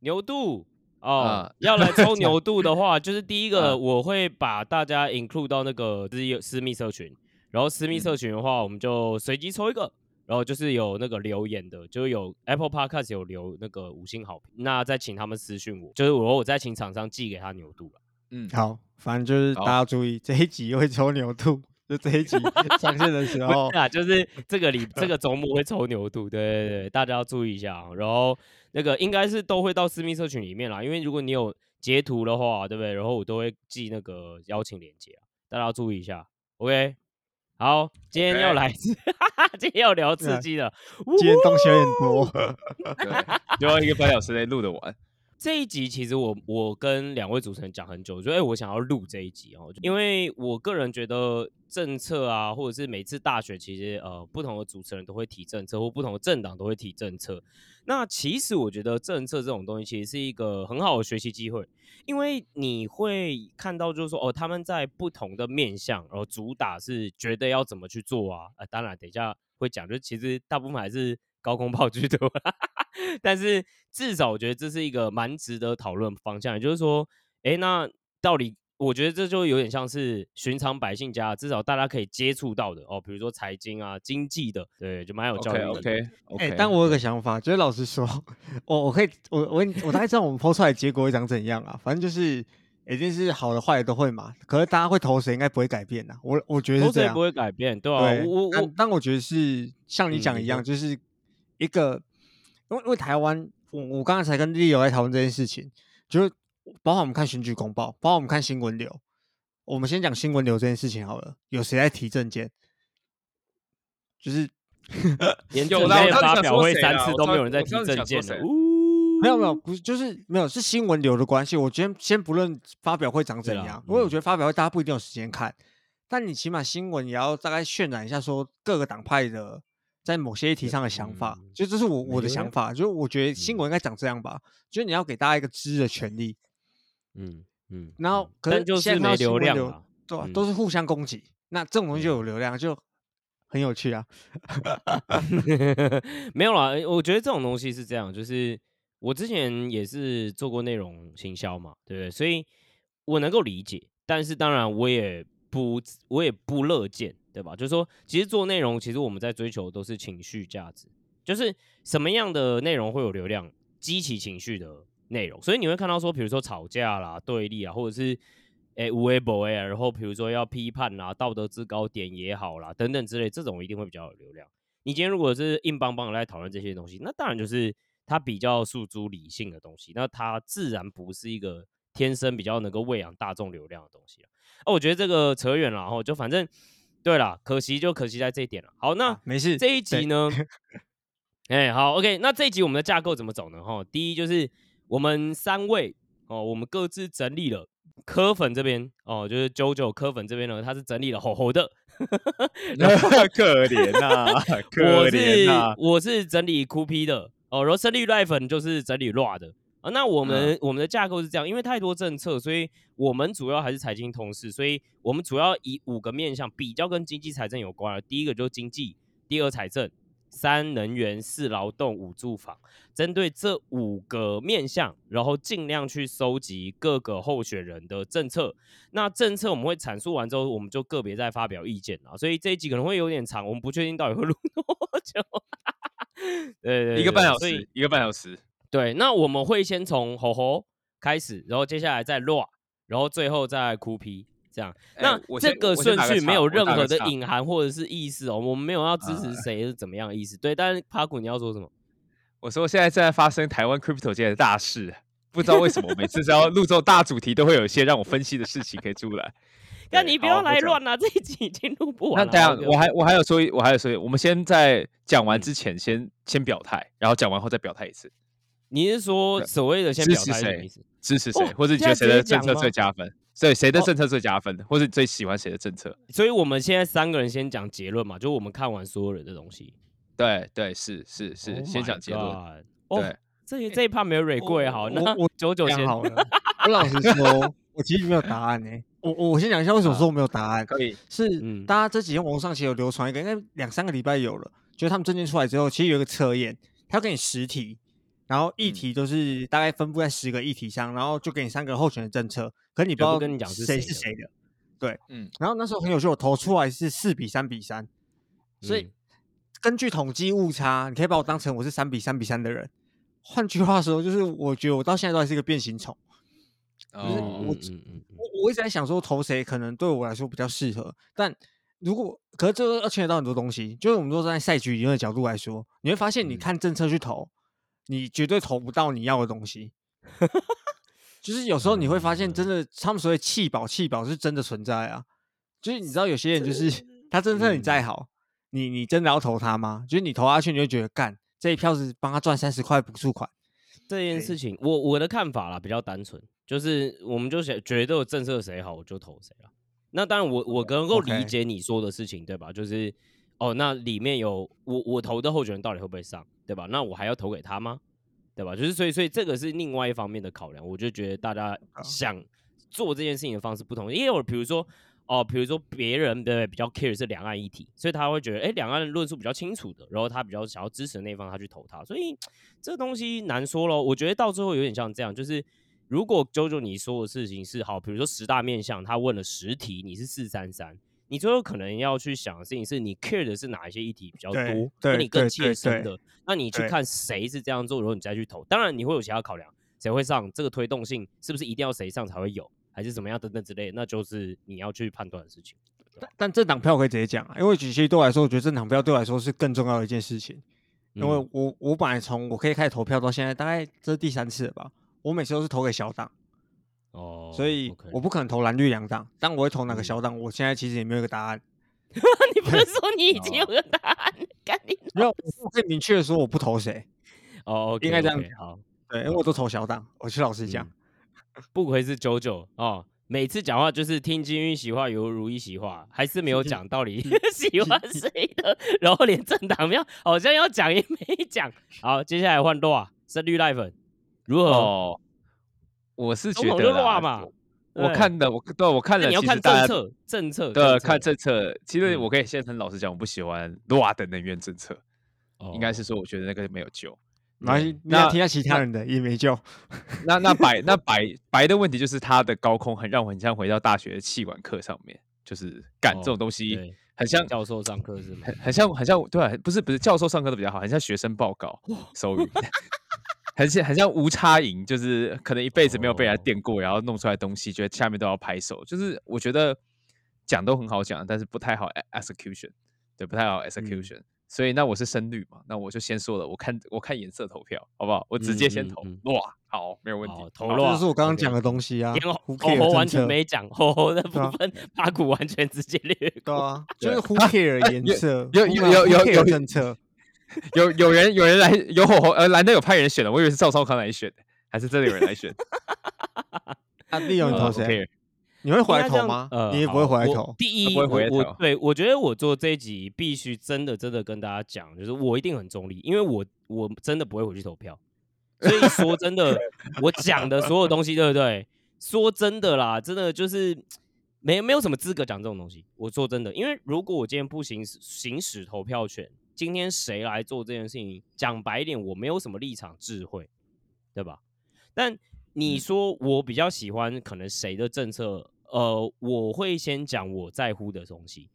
牛肚哦，要来抽牛 肚的话，就是第一个我会把大家 include 到那个私私密社群，然后私密社群的话，我们就随机抽一个，然后就是有那个留言的，就是有 Apple Podcast 有留那个五星好评，那再请他们私讯我，就是我我再请厂商寄给他牛肚了。嗯，好，反正就是大家注意这一集会抽牛肚。就这一集 上线的时候啊，就是这个礼 这个周末会抽牛肚，对对对，大家要注意一下。然后那个应该是都会到私密社群里面啦，因为如果你有截图的话，对不对？然后我都会寄那个邀请链接啊，大家要注意一下。OK，好，今天要来，今天要聊刺激的，今天东西有点多，对，要一个半小时内录得完。这一集其实我我跟两位主持人讲很久，就哎我想要录这一集哦，因为我个人觉得政策啊，或者是每次大选其实呃不同的主持人都会提政策，或不同的政党都会提政策。那其实我觉得政策这种东西其实是一个很好的学习机会，因为你会看到就是说哦他们在不同的面向，然后主打是觉得要怎么去做啊。呃，当然等一下会讲，就其实大部分还是高空炮居多。但是至少我觉得这是一个蛮值得讨论方向，也就是说，哎，那到底我觉得这就有点像是寻常百姓家，至少大家可以接触到的哦，比如说财经啊、经济的，对，就蛮有教育的。OK OK。哎，但我有个想法，就是老实说，我我可以，我我我大概知道我们抛出来结果会长怎样啊，反正就是一定是好的坏的都会嘛。可是大家会投谁，应该不会改变呐。我我觉得是这样，不会改变，对啊。我我但我觉得是像你讲一样，就是一个。因为因为台湾，我我刚刚才跟丽友在讨论这件事情，就是包括我们看选举公报，包括我们看新闻流。我们先讲新闻流这件事情好了。有谁在提证件？就是 研究在发表会三次都没有人在提证件的。没有没有，不是就是没有是新闻流的关系。我先先不论发表会长怎样，因为我觉得发表会大家不一定有时间看，但你起码新闻也要大概渲染一下，说各个党派的。在某些议题上的想法，就这是我我的想法，就是我觉得新闻应该长这样吧，就是你要给大家一个知的权利，嗯嗯，然后可能就是没流量，对，都是互相攻击，那这种东西就有流量，就很有趣啊。没有啦，我觉得这种东西是这样，就是我之前也是做过内容行销嘛，对不对？所以我能够理解，但是当然我也不我也不乐见。对吧？就是说，其实做内容，其实我们在追求都是情绪价值，就是什么样的内容会有流量，激起情绪的内容。所以你会看到说，比如说吵架啦、对立啊，或者是诶无为 boy 啊，然后比如说要批判啦、道德制高点也好啦，等等之类，这种一定会比较有流量。你今天如果是硬邦邦的来讨论这些东西，那当然就是它比较诉诸理性的东西，那它自然不是一个天生比较能够喂养大众流量的东西了。哦，我觉得这个扯远了，然后就反正。对了，可惜就可惜在这一点了。好，那没事。这一集呢，哎，好，OK。那这一集我们的架构怎么走呢？哈，第一就是我们三位哦，我们各自整理了科粉这边哦，就是九九科粉这边呢，他是整理了吼吼的 可怜呐，可怜呐。我是我是整理酷批的哦，然后胜利赖粉就是整理 RA 的。啊，那我们我们的架构是这样，因为太多政策，所以我们主要还是财经同事，所以我们主要以五个面向比较跟经济财政有关的。第一个就是经济，第二财政，三能源，四劳动，五住房。针对这五个面向，然后尽量去收集各个候选人的政策。那政策我们会阐述完之后，我们就个别再发表意见啊。所以这一集可能会有点长，我们不确定到底会录多久。对 对，一个半小时，一个半小时。对，那我们会先从吼吼开始，然后接下来再乱，然后最后再哭皮，这样。那这个顺序没有任何的隐含或者是意思哦，我们没有要支持谁是怎么样的意思。对，但是帕古你要说什么？我说现在正在发生台湾 crypto 界的大事，不知道为什么每次只要录这种大主题，都会有一些让我分析的事情可以出来。那你不要来乱啊！这一集已经录不完。那等下我还我还有说，我还有说，我们先在讲完之前先先表态，然后讲完后再表态一次。你是说所谓的先支持谁？支持谁？或者你觉得谁的政策最加分？对，谁的政策最加分？或者最喜欢谁的政策？所以我们现在三个人先讲结论嘛，就我们看完所有人的东西。对对，是是是，先讲结论。对，这这一趴没有蕊过也好，那我九九先好了。我老实说，我其实没有答案呢。我我先讲一下为什么说我没有答案。可以，是大家这几天网上其实有流传一个，应该两三个礼拜有了，就是他们证件出来之后，其实有一个测验，他要给你实体。然后议嗯题都是大概分布在十个议题上，然后就给你三个候选的政策，可你不知道跟你讲是谁是谁的。对，嗯然后那时候很有趣，我投出来是四比三比三，所以嗯根据统计误差，你可以把我当成我是三比三比三的人。换句话说，就是我觉得我到现在都还是一个变形虫。哦我嗯嗯嗯嗯我我一直在想说投谁可能对我来说比较适合，但如果可是这个要牵扯到很多东西，就是我们说站在赛局理论的角度来说，你会发现你嗯看政策去投，你绝对投不到你要的东西。就是有时候你会发现，真的他们所谓弃保弃保是真的存在啊。就是你知道有些人就是他政策你再好，你你真的要投他吗？就是你投下去，你就觉得干这一票是帮他赚三十块补助款。这件事情，我我的看法啦比较单纯，就是我们就想觉得政策谁好我就投谁了。那当然我我能够理解你说的事情，对吧？就是哦，那里面有我我投的候选人到底会不会上，对吧？那我还要投给他吗？对吧？就是所以所以这个是另外一方面的考量，我就觉得大家想做这件事情的方式不同，也有比如说哦，比如说别人的比较 care 是两岸议题，所以他会觉得哎，两岸论述比较清楚的，然后他比较想要支持的那一方，他去投他，所以这个东西难说咯。我觉得到最后有点像这样，就是如果 JoJo 你说的事情是好，比如说十大面向，他问了十题，你是四三三。你最后可能要去想的事情是你 care 的是哪一些议题比较多，对跟你更切身的，那你去看谁是这样做，然后你再去投。当然你会有其他考量，谁会上，这个推动性是不是一定要谁上才会有，还是怎么样等等之类，那就是你要去判断的事情。但但政党票可以直接讲啊，因为其实对我来说，我觉得政党票对我来说是更重要的一件事情。因为嗯我我本来从我可以开始投票到现在，大概这是第三次了吧。我每次都是投给小党，哦，所以 OK 我不可能投蓝绿两党。但我会投哪个嗯小党，我现在其实也没有一个答案。你不是说你已经有个答案？赶紧没有，我可以明确的说我不投谁。哦，OK，应该这样 OK，好。对，因为我都投小党。我去老实讲，嗯不愧是九九哦，每次讲话就是听金玉喜话，犹如一席话，还是没有讲到底 喜欢谁的，然后连政党要好像要讲也没讲。好，接下来换洛啊，是绿赖粉如何？哦，我是觉得啦嘛，我看的，我对我看了，你要看其实政策，政策对，看政政策。其实嗯我可以先很老实讲，我不喜欢 LOA 的能源政策，策应该是说我觉得那个没有救。那，你那听下其他人的也没救。那那白 那白白的问题就是它的高空很让我很像回到大学的气管课上面，就是干这哦种东西很像教授上课是吗？很很像很像对啊、不是不是教授上课都比较好，很像学生报告，sorry，很像很像无差赢，就是可能一辈子没有被人家哦电过，然后弄出来东西，觉得下面都要拍手，就是我觉得讲都很好讲，但是不太好 e- execution，对，不太好 execution，、所以那我是深绿嘛，那我就先说了，我看我看颜色投票，好不好？我直接先投，嗯嗯哇，好，没有问题好，投好了这就是我刚刚讲的东西啊。连吼 Who 吼 care 吼完全没讲，吼吼的 部分，八股完全直接略过。对啊，就是 Who care 颜 色，有有有有有政策。有有人有人来有火红，呃，蓝的有派人选的，我以为是赵少康来选的，还是真的有人来选？啊，利用你呃投谁？你会回来投吗？呃，你也不会回来投。第一，不会回来我我投对我觉得我做这一集必须真的真的跟大家讲，就是我一定很中立，因为我我真的不会回去投票。所以说真的，我讲的所有东西，对不对？说真的啦，真的就是没没有什么资格讲这种东西。我说真的，因为如果我今天不行使行使投票权，今天谁来做这件事情？讲白一点，我没有什么立场智慧，对吧？但你说我比较喜欢可能谁的政策，呃，我会先讲我在乎的东西。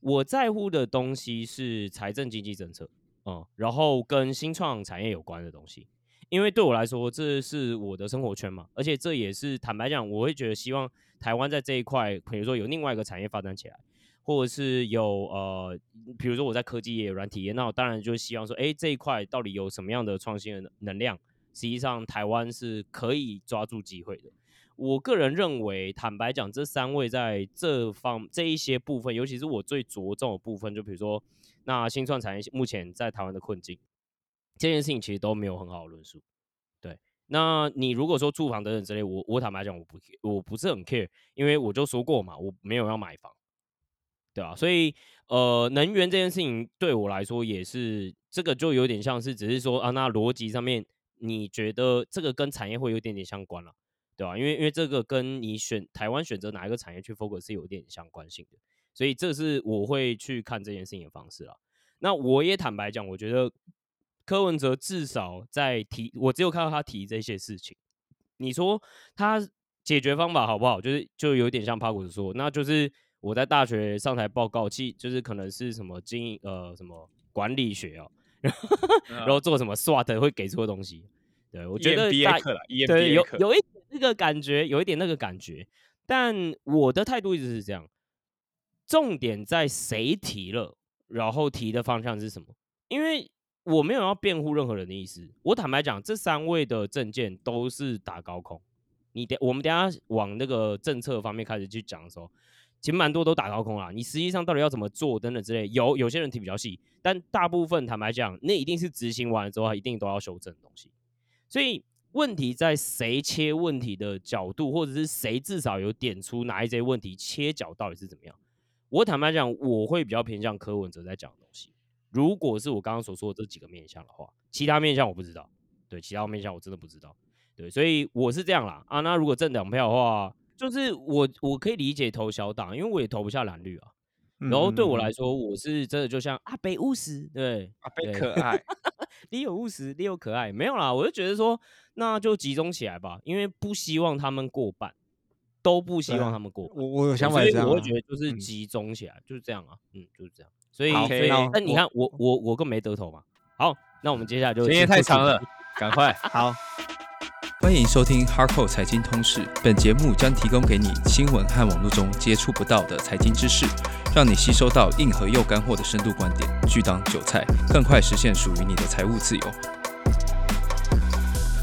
我在乎的东西是财政经济政策，嗯，然后跟新创产业有关的东西。因为对我来说，这是我的生活圈嘛，而且这也是坦白讲，我会觉得希望台湾在这一块，比如说有另外一个产业发展起来，或者是有呃，比如说我在科技业、软体业，那我当然就希望说，哎，这一块到底有什么样的创新的能量？实际上，台湾是可以抓住机会的。我个人认为，坦白讲，这三位在这方这一些部分，尤其是我最着重的部分，就比如说，那新创产业目前在台湾的困境，这件事情其实都没有很好的论述。对，那你如果说住房等等之类，我我坦白讲，我不我不是很 care，因为我就说过嘛，我没有要买房，对啊，所以呃，能源这件事情对我来说也是，这个就有点像是只是说啊，那逻辑上面你觉得这个跟产业会有点点相关了。对吧、因为因为这个跟你选台湾选择哪一个产业去 focus 是有点相关性的，所以这是我会去看这件事情的方式啦。那我也坦白讲，我觉得柯文哲至少在提，我只有看到他提这些事情。你说他解决方法好不好？就是就有点像帕古斯说，那就是我在大学上台报告，其就是可能是什么经营呃什么管理学哦，然后做什么 SWOT 会给出的东西。对我觉得大对有有一点那个感觉，有一点那个感觉。但我的态度一直是这样，重点在谁提了，然后提的方向是什么？因为我没有要辩护任何人的意思。我坦白讲，这三位的证件都是打高空。你等我们等下往那个政策方面开始去讲的时候，其实蛮多都打高空啦。你实际上到底要怎么做等等之类，有有些人提比较细，但大部分坦白讲，那一定是执行完了之后，一定都要修正的东西。所以。问题在谁切问题的角度，或者是谁至少有点出哪一些问题切角到底是怎么样？我坦白讲，我会比较偏向柯文哲在讲的东西。如果是我刚刚所说的这几个面向的话，其他面向我不知道。对，其他面向我真的不知道。对，所以我是这样啦。啊，那如果正两票的话，就是我我可以理解投小党，因为我也投不下蓝绿啊。然后对我来说，我是真的就像阿北务实，对阿北可爱。你有务实，你有可爱，没有啦。我就觉得说，那就集中起来吧，因为不希望他们过半，都不希望他们过。我我有想法这样，我会觉得就是集中起来，就是这样啊，嗯，就是这样。所以，所以，那你看，我我我更没得投嘛。好，那我们接下来就时间太长了，赶快 好。欢迎收听哈扣财经通识，本节目将提供给你新闻和网络中接触不到的财经知识。让你吸收到硬核又干货的深度观点，拒当韭菜，更快实现属于你的财务自由。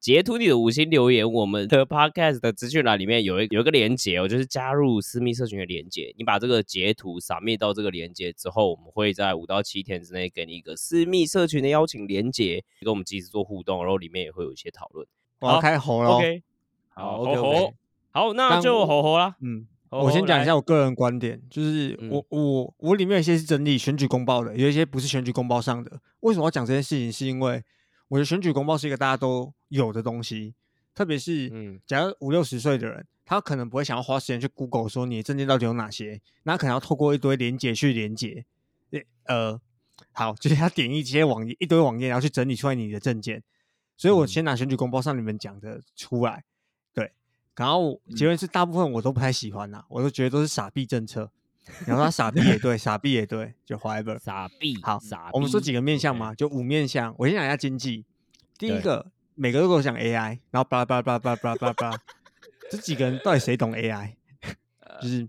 截图你的五星留言。我们的 podcast 的资讯栏里面有一有一个连接哦，就是加入私密社群的连接。你把这个截图扫灭到这个连接之后，我们会在五到七天之内给你一个私密社群的邀请连接，跟我们及时做互动，然后里面也会有一些讨论。我要开喉了，OK，好，好，那就吼吼啦，嗯。我先讲一下我个人观点，就是我我我里面有一些是整理选举公报的，有一些不是选举公报上的。为什么要讲这件事情？是因为我的选举公报是一个大家都有的东西，特别是嗯，假如五六十岁的人，他可能不会想要花时间去 Google 说你的证件到底有哪些，那可能要透过一堆连接去连接。呃，好，就是他点一些网页，一堆网页，然后去整理出来你的证件。所以我先拿选举公报上你们讲的出来。对然后结论是，大部分我都不太喜欢呐，我都觉得都是傻逼政策。然后他傻逼也对，傻逼也对，就 whatever。傻逼，好，傻。我们说几个面向嘛，就五面向。我先讲一下经济。第一个，每个都跟我讲 AI，然后巴拉巴拉巴拉巴拉巴拉巴拉，这几个人到底谁懂 AI？就是。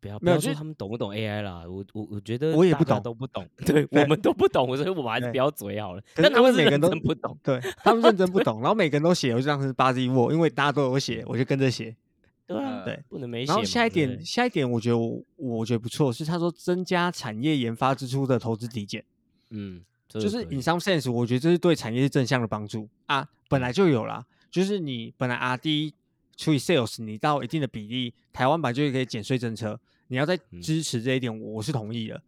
不要，不要说他们懂不懂 AI 啦。我我我觉得我也不懂，都不懂。对我们都不懂，所以我们还是不要嘴好了。但他们每个人都不懂，对他们认真不懂。然后每个人都写，我就当是八 Z 沃，因为大家都有写，我就跟着写。对啊，对，不能没写。然后下一点，下一点，我觉得我我觉得不错，是他说增加产业研发支出的投资抵减。嗯，就是 in some sense，我觉得这是对产业是正向的帮助啊。本来就有啦，就是你本来 R D 除以 sales，你到一定的比例，台湾版就可以减税政策。你要再支持这一点，我是同意的。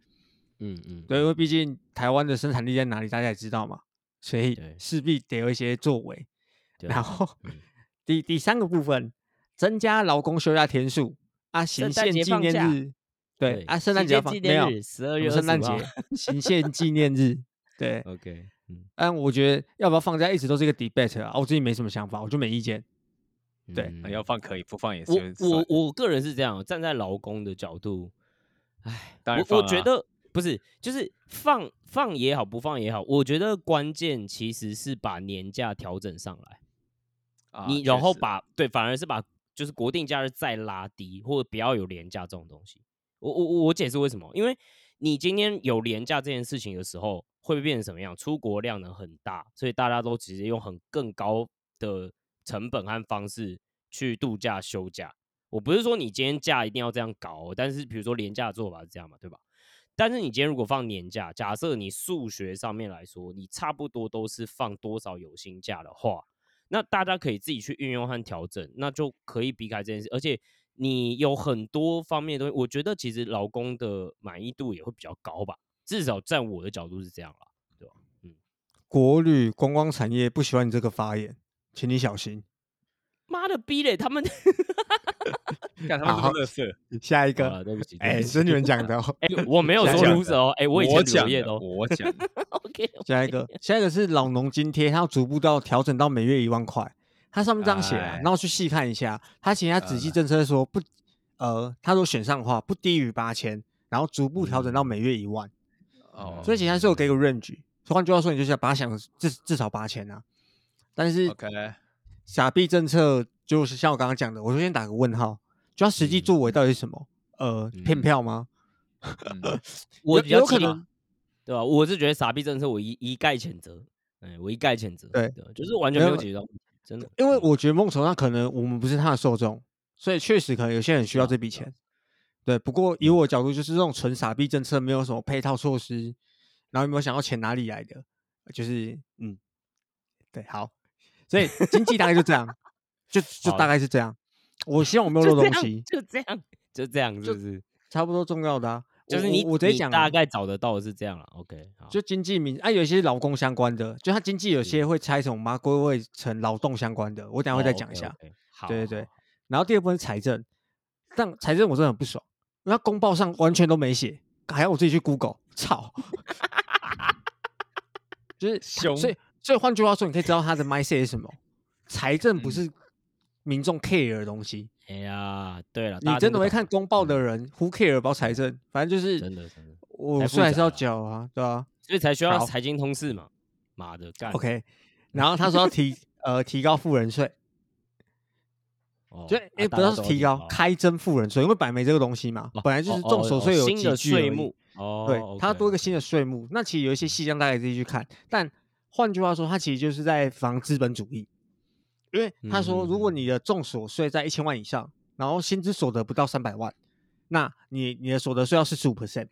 嗯嗯，对，因为毕竟台湾的生产力在哪里，大家也知道嘛，所以势必得有一些作为。然后 第第三个部分，增加劳工休假天数啊，行宪纪念日，对啊，圣诞节放没有？十二月圣诞节行宪纪念日，对，OK，嗯，但我觉得要不要放假，一直都是一个 debate 啊，我自己没什么想法，我就没意见。对，要放可以，不放也是。我我我个人是这样，站在劳工的角度，哎，我我觉得不是，就是放放也好，不放也好，我觉得关键其实是把年假调整上来，你然后把对，反而是把就是国定假日再拉低，或者不要有年假这种东西。我我我解释为什么？因为你今天有年假这件事情的时候，会变成什么样？出国量能很大，所以大家都直接用很更高的。成本和方式去度假休假，我不是说你今天假一定要这样搞，但是比如说年假的做法是这样嘛，对吧？但是你今天如果放年假，假设你数学上面来说，你差不多都是放多少有薪假的话，那大家可以自己去运用和调整，那就可以避开这件事。而且你有很多方面的东西，我觉得其实老公的满意度也会比较高吧，至少站我的角度是这样啦，对吧？嗯，国旅观光产业不喜欢你这个发言，请你小心。妈的逼嘞，他们 看他们好这么色，下一个，啊，对不起，对哎，是你们讲的哦。哎，我没有 说讲 loser 哦，哎，我以我前讲的，留业的哦我讲的，，OK，下一个，下一个是老农津贴，它要逐步到调整到每月一万块。它上面这样写啊哎，然后去细看一下，它其实它仔细政策说不，呃，他说选上的话不低于八千，然后逐步调整到每月一万，哦，所以其实它是有给个 range。换句话说，你就是要把它想至至少八千啊。但是 OK，傻币政策就是像我刚刚讲的，我就先打个问号，就它实际作为到底是什么？呃，骗嗯票吗？嗯我比较气有可能对吧？我是觉得傻逼政策，我一一概谴责，哎，我一概谴责，对就是完全没有没有解决到问题，真的，因为嗯我觉得梦筹上可能我们不是他的受众，所以确实可能有些人需要这笔钱。对，不过以我的角度，就是这种纯傻逼政策，没有什么配套措施，然后有没有想要钱哪里来的，就是嗯，对，好，所以经济大概就这样，就就大概是这样。我希望我没有漏东西，就这样，就这样，是就不是？差不多重要的啊。我就是你你我我直接讲啊大概找得到的是这样了，OK，好，就经济名啊，有一些劳工相关的，就它经济有些会拆成我们把它归位成劳动相关的，我等下会再讲一下。哦，OK，OK，好，对对对然后第二部分是财政，但财政我真的很不爽，因为它公报上完全都没写，还要我自己去 Google，操！就是熊所以所以换句话说，你可以知道他的 mindset 是什么。财政不嗯是民众 care 的东西，哎呀，对了，你真的会看公报的人，who care about 财政？反正就是真的真的，我太税还是要缴啊，对啊、所以才需要好。财经通识嘛，妈的干 OK，然后他说要提呃提高富人税，哦就哎、不啊大家是提高，开征富人税，因为本来没这个东西嘛，哦本来就是重所税有新的税目，哦，对，它 OK，多一个新的税目。那其实有一些细项大家自己去看，但换句话说，它其实就是在防资本主义。因为他说，如果嗯你的重所税在一千万以上，然后薪资所得不到三百万，那你你的所得税要四十五 percent。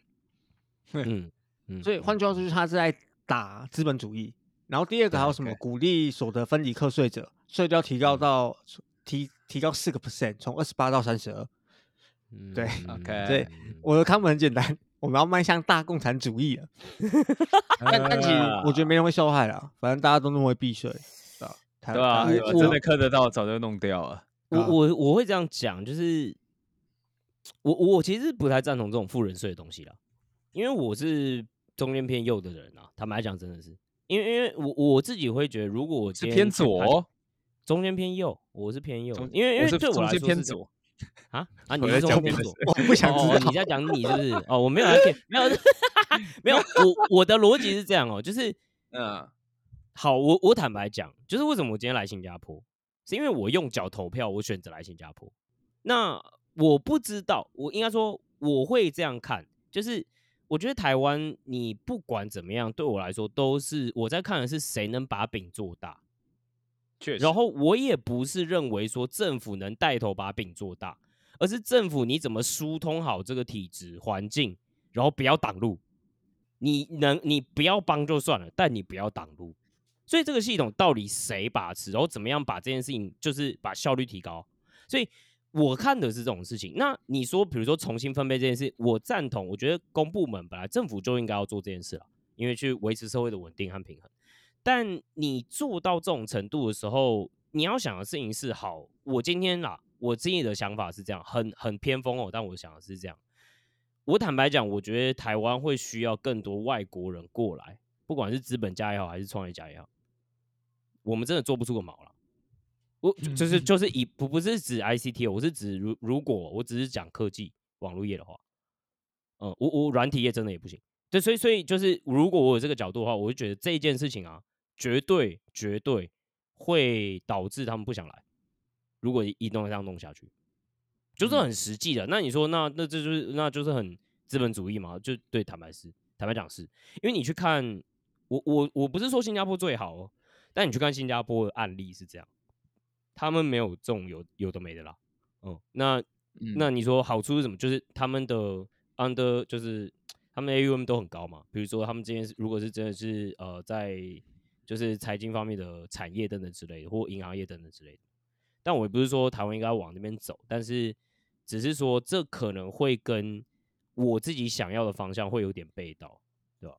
嗯 嗯，所以换句话说，就是他是在打资本主义。然后第二个还有什么鼓励所得分离课税者，税率要提高嗯到提提高四个 percent，从二十八到三十二。嗯对嗯 OK 对嗯我的看法很简单，我们要迈向大共产主义了。但但其实我觉得没人会受害啦，反正大家都那么会避税，对啊，真的看得到，早就弄掉了。我啊我我会这样讲，就是我我其实不太赞同这种富人税的东西啦，因为我是中间偏右的人啊，坦白讲真的是，因为因为我我自己会觉得，如果我是偏左，中间偏右，我是偏右，因为因为对我来说是左啊啊，你我是在讲别的中间偏左，我不 想哦，知道你。在讲你是不是？哦，我没有在骗，没有没有，我我的逻辑是这样哦，就是嗯，好，我我坦白讲，就是为什么我今天来新加坡，是因为我用脚投票，我选择来新加坡。那我不知道，我应该说我会这样看，就是我觉得台湾你不管怎么样，对我来说都是我在看的是谁能把饼做大。确实。然后我也不是认为说政府能带头把饼做大，而是政府你怎么疏通好这个体制环境，然后不要挡路。你能你不要帮就算了，但你不要挡路。所以这个系统到底谁把持，然后怎么样把这件事情就是把效率提高？所以我看的是这种事情。那你说，比如说重新分配这件事，我赞同。我觉得公部门本来政府就应该要做这件事了，因为去维持社会的稳定和平衡。但你做到这种程度的时候，你要想的事情是：好，我今天啦，我自己的想法是这样，很很偏锋哦，但我想的是这样。我坦白讲，我觉得台湾会需要更多外国人过来，不管是资本家也好，还是创业家也好，我们真的做不出个毛了。我就是就是以不不是指 ICT，哦我是指如如果我只是讲科技网络业的话，嗯，我我软体业真的也不行。对，所以所以就是如果我有这个角度的话，我就觉得这一件事情啊，绝对绝对会导致他们不想来。如果一弄这样弄下去，就是很实际的。那你说，那那这就是那就是很资本主义嘛？就对，坦白是，坦白讲是，因为你去看，我我我不是说新加坡最好哦，但你去看新加坡的案例是这样，他们没有这种有有的没的啦。嗯，那嗯那你说好处是什么？就是他们的 under 就是他们的 AUM 都很高嘛。比如说他们今天是如果是真的是呃在就就是财经方面的产业等等之类的，或银行业等等之类的。但我也不是说台湾应该往那边走，但是只是说这可能会跟我自己想要的方向会有点背道，对吧？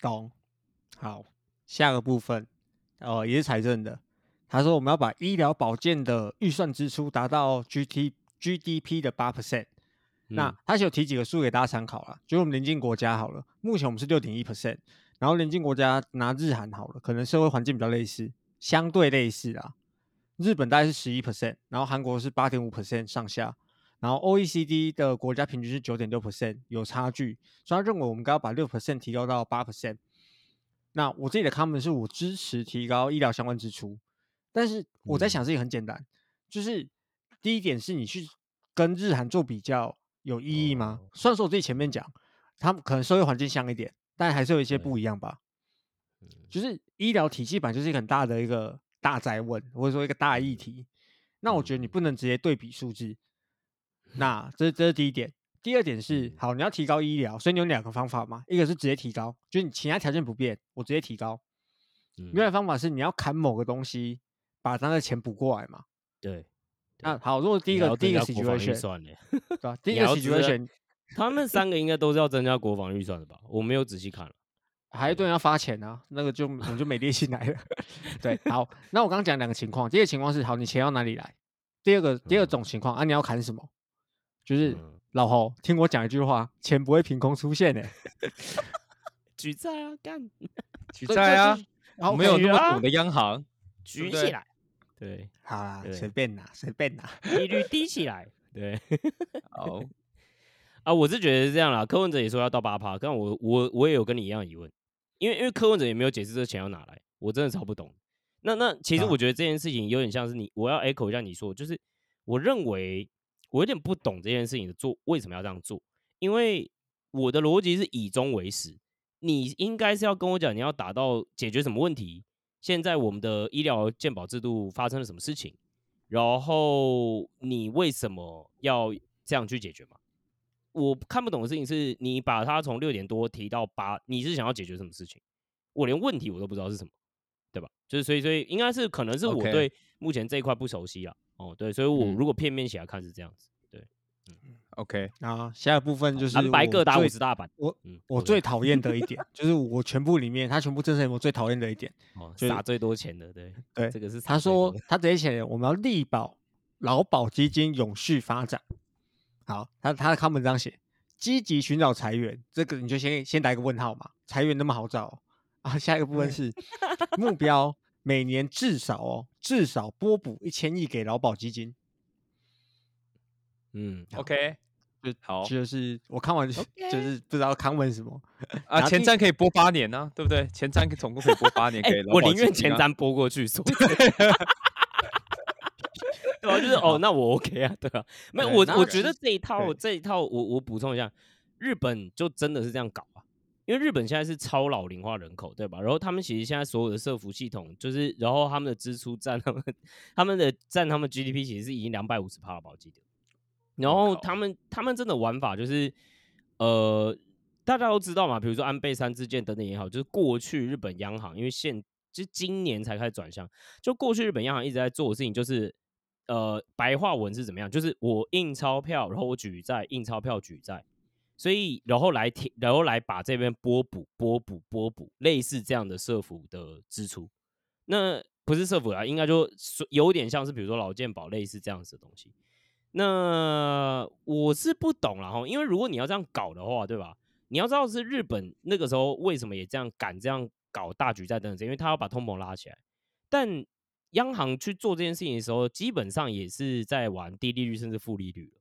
懂。好，下个部分，呃，也是财政的。他说我们要把医疗保健的预算支出达到 G T G D P 的八 percent。那他是有提几个数给大家参考了，就我们邻近国家好了，目前我们是六点一 percent，然后邻近国家拿日韩好了，可能社会环境比较类似，相对类似啊。日本大概是十一 percent，然后韩国是八点五 percent 上下，然后 O E C D 的国家平均是九点六 percent，有差距，所以他认为我们该要把六 percent 提高到八 percent。那我自己的 comment 是我支持提高医疗相关支出，但是我在想事情很简单，就是第一点是你去跟日韩做比较。有意义吗？虽然说我自己前面讲，他们可能社会环境像一点，但还是有一些不一样吧。就是医疗体系本就是一个很大的一个大灾问，或者说一个大议题。那我觉得你不能直接对比数字。那这这是第一点。第二点是，好，你要提高医疗，所以你有两个方法嘛。一个是直接提高，就是你其他条件不变，我直接提高。另外方法是你要砍某个东西，把那个钱补过来嘛。对。那好，如果第一个第一个 situation，对吧？第一个 situation，他们三个应该都是要增加国防预算的吧？我没有仔细看了，还一顿要发钱啊，那个就我们就没列进来了。对，好，那我刚刚讲两个情况，第一个情况是，好，你钱要哪里来？第二个第二种情况啊，你要砍什么？就是老侯听我讲一句话，钱不会凭空出现的，举债啊，干 举债啊，没有那么懂的央行举起来。对，好啦，随便拿，随便拿，利率低起来。对，好啊，我是觉得是这样啦。柯文哲也说要到八趴，但我我我也有跟你一样疑问，因为因为柯文哲也没有解释这钱要哪来，我真的超不懂。那那其实我觉得这件事情有点像是你，我要 echo 一下你说，就是我认为我有点不懂这件事情的做为什么要这样做，因为我的逻辑是以终为始，你应该是要跟我讲你要达到解决什么问题。现在我们的医疗健保制度发生了什么事情？然后你为什么要这样去解决嘛？我看不懂的事情是你把它从六点多提到八，你是想要解决什么事情？我连问题我都不知道是什么，对吧？就是所以所以应该是可能是我对目前这一块不熟悉啊。哦，对，所以我如果片面起来看是这样子。对，嗯 OK，啊，下一部分就是蓝白各打五十大板。我我最讨厌的一 点就是我全部里面，他全部政策里面我最讨厌的一点，哦，就打最多钱的，对对，这个是他说他这些钱我们要力保劳保基金永续发展。好，他他他们这样写，积极寻找裁员，这个你就先先打一个问号嘛，裁员那么好找啊？下一个部分是 目标每年至少哦至少拨补一千亿给劳保基金。嗯，OK。就好，就是我看完就是不知道康文什么 啊，前瞻可以播八年呢，对不对？前瞻总共可以播八年，给我宁愿前瞻播过去，说，对啊，就是 哦，那我 OK 啊，对啊，没有我我觉得这一套这一套，我我补充一下，日本就真的是这样搞啊，因为日本现在是超老龄化人口，对吧？然后他们其实现在所有的社服系统，就是然后他们的支出占他们他们的占他们 GDP 其实是已经两百五十趴了吧，我记得。然后他们他们真的玩法就是，呃，大家都知道嘛，比如说安倍三支箭等等也好，就是过去日本央行因为现就今年才开始转向，就过去日本央行一直在做的事情就是，呃，白话文是怎么样？就是我印钞票，然后我举债，印钞票举债，所以然后来填，然后来把这边拨补、拨补、拨补，类似这样的社服的支出。那不是社服啊，应该就有点像是比如说老健保类似这样子的东西。那我是不懂了哈，因为如果你要这样搞的话，对吧？你要知道是日本那个时候为什么也这样敢这样搞大举债等等，因为他要把通膨拉起来。但央行去做这件事情的时候，基本上也是在玩低利率甚至负利率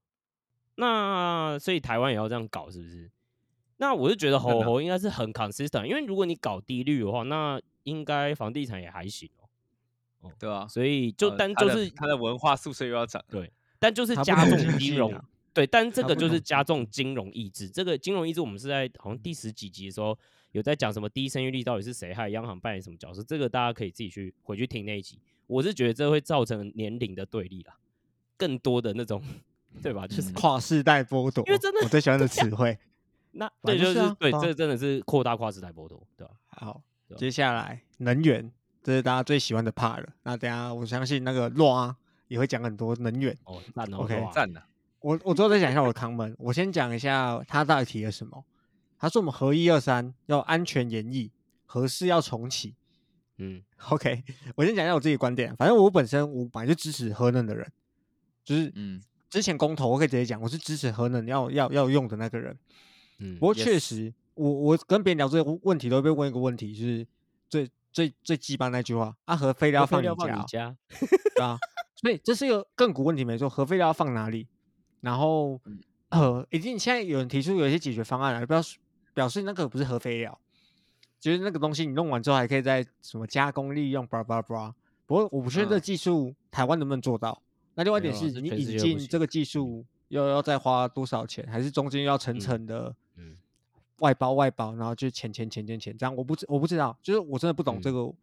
那所以台湾也要这样搞，是不是？那我就觉得吼吼应该是很 consistent，因为如果你搞低率的话，那应该房地产也还行哦。哦，对啊，所以就但就是它的文化宿舍又要涨，对。但就是加重金融，对，但这个就是加重金融意志。这个金融意志，我们是在好像第十几集的时候有在讲什么低生育率到底是谁害，央行扮演什么角色。这个大家可以自己去回去听那一集。我是觉得这会造成年龄的对立啦，更多的那种，对吧？就是跨世代剥夺，因为真的我最喜欢的 词汇。那对，就是对，这真的是扩大跨世代剥夺，对吧？好，接下来能源，这是大家最喜欢的 part 了。那等下我相信那个洛啊也会讲很多能源。哦，赞哦 OK，赞呐！我我最后再讲一下我的 comment。我先讲一下他到底提了什么。他说我们合一二三要安全演绎，核四要重启。嗯 OK，我先讲一下我自己观点。反正我本身我本来就支持核能的人，就是嗯，之前公投我可以直接讲，我是支持核能要要要用的那个人。嗯不过确实，我我跟别人聊这个问题，都会被问一个问题，就是最最最鸡巴那句话：啊，核废料放你家 对啊，所以这是一个亘古问题，没错。核废料要放哪里？然后嗯呃，已经现在有人提出有一些解决方案了，表示表示那个不是核废料，就是那个东西你弄完之后还可以再什么加工利用，叭叭叭。不过我不确定这技术台湾能不能做到。那另外一点是你引进这个技术又要再花多少钱，还是中间要层嗯层的嗯。外包外包，然后就钱钱钱钱钱这样，我不知我不知道，就是我真的不懂这嗯。个、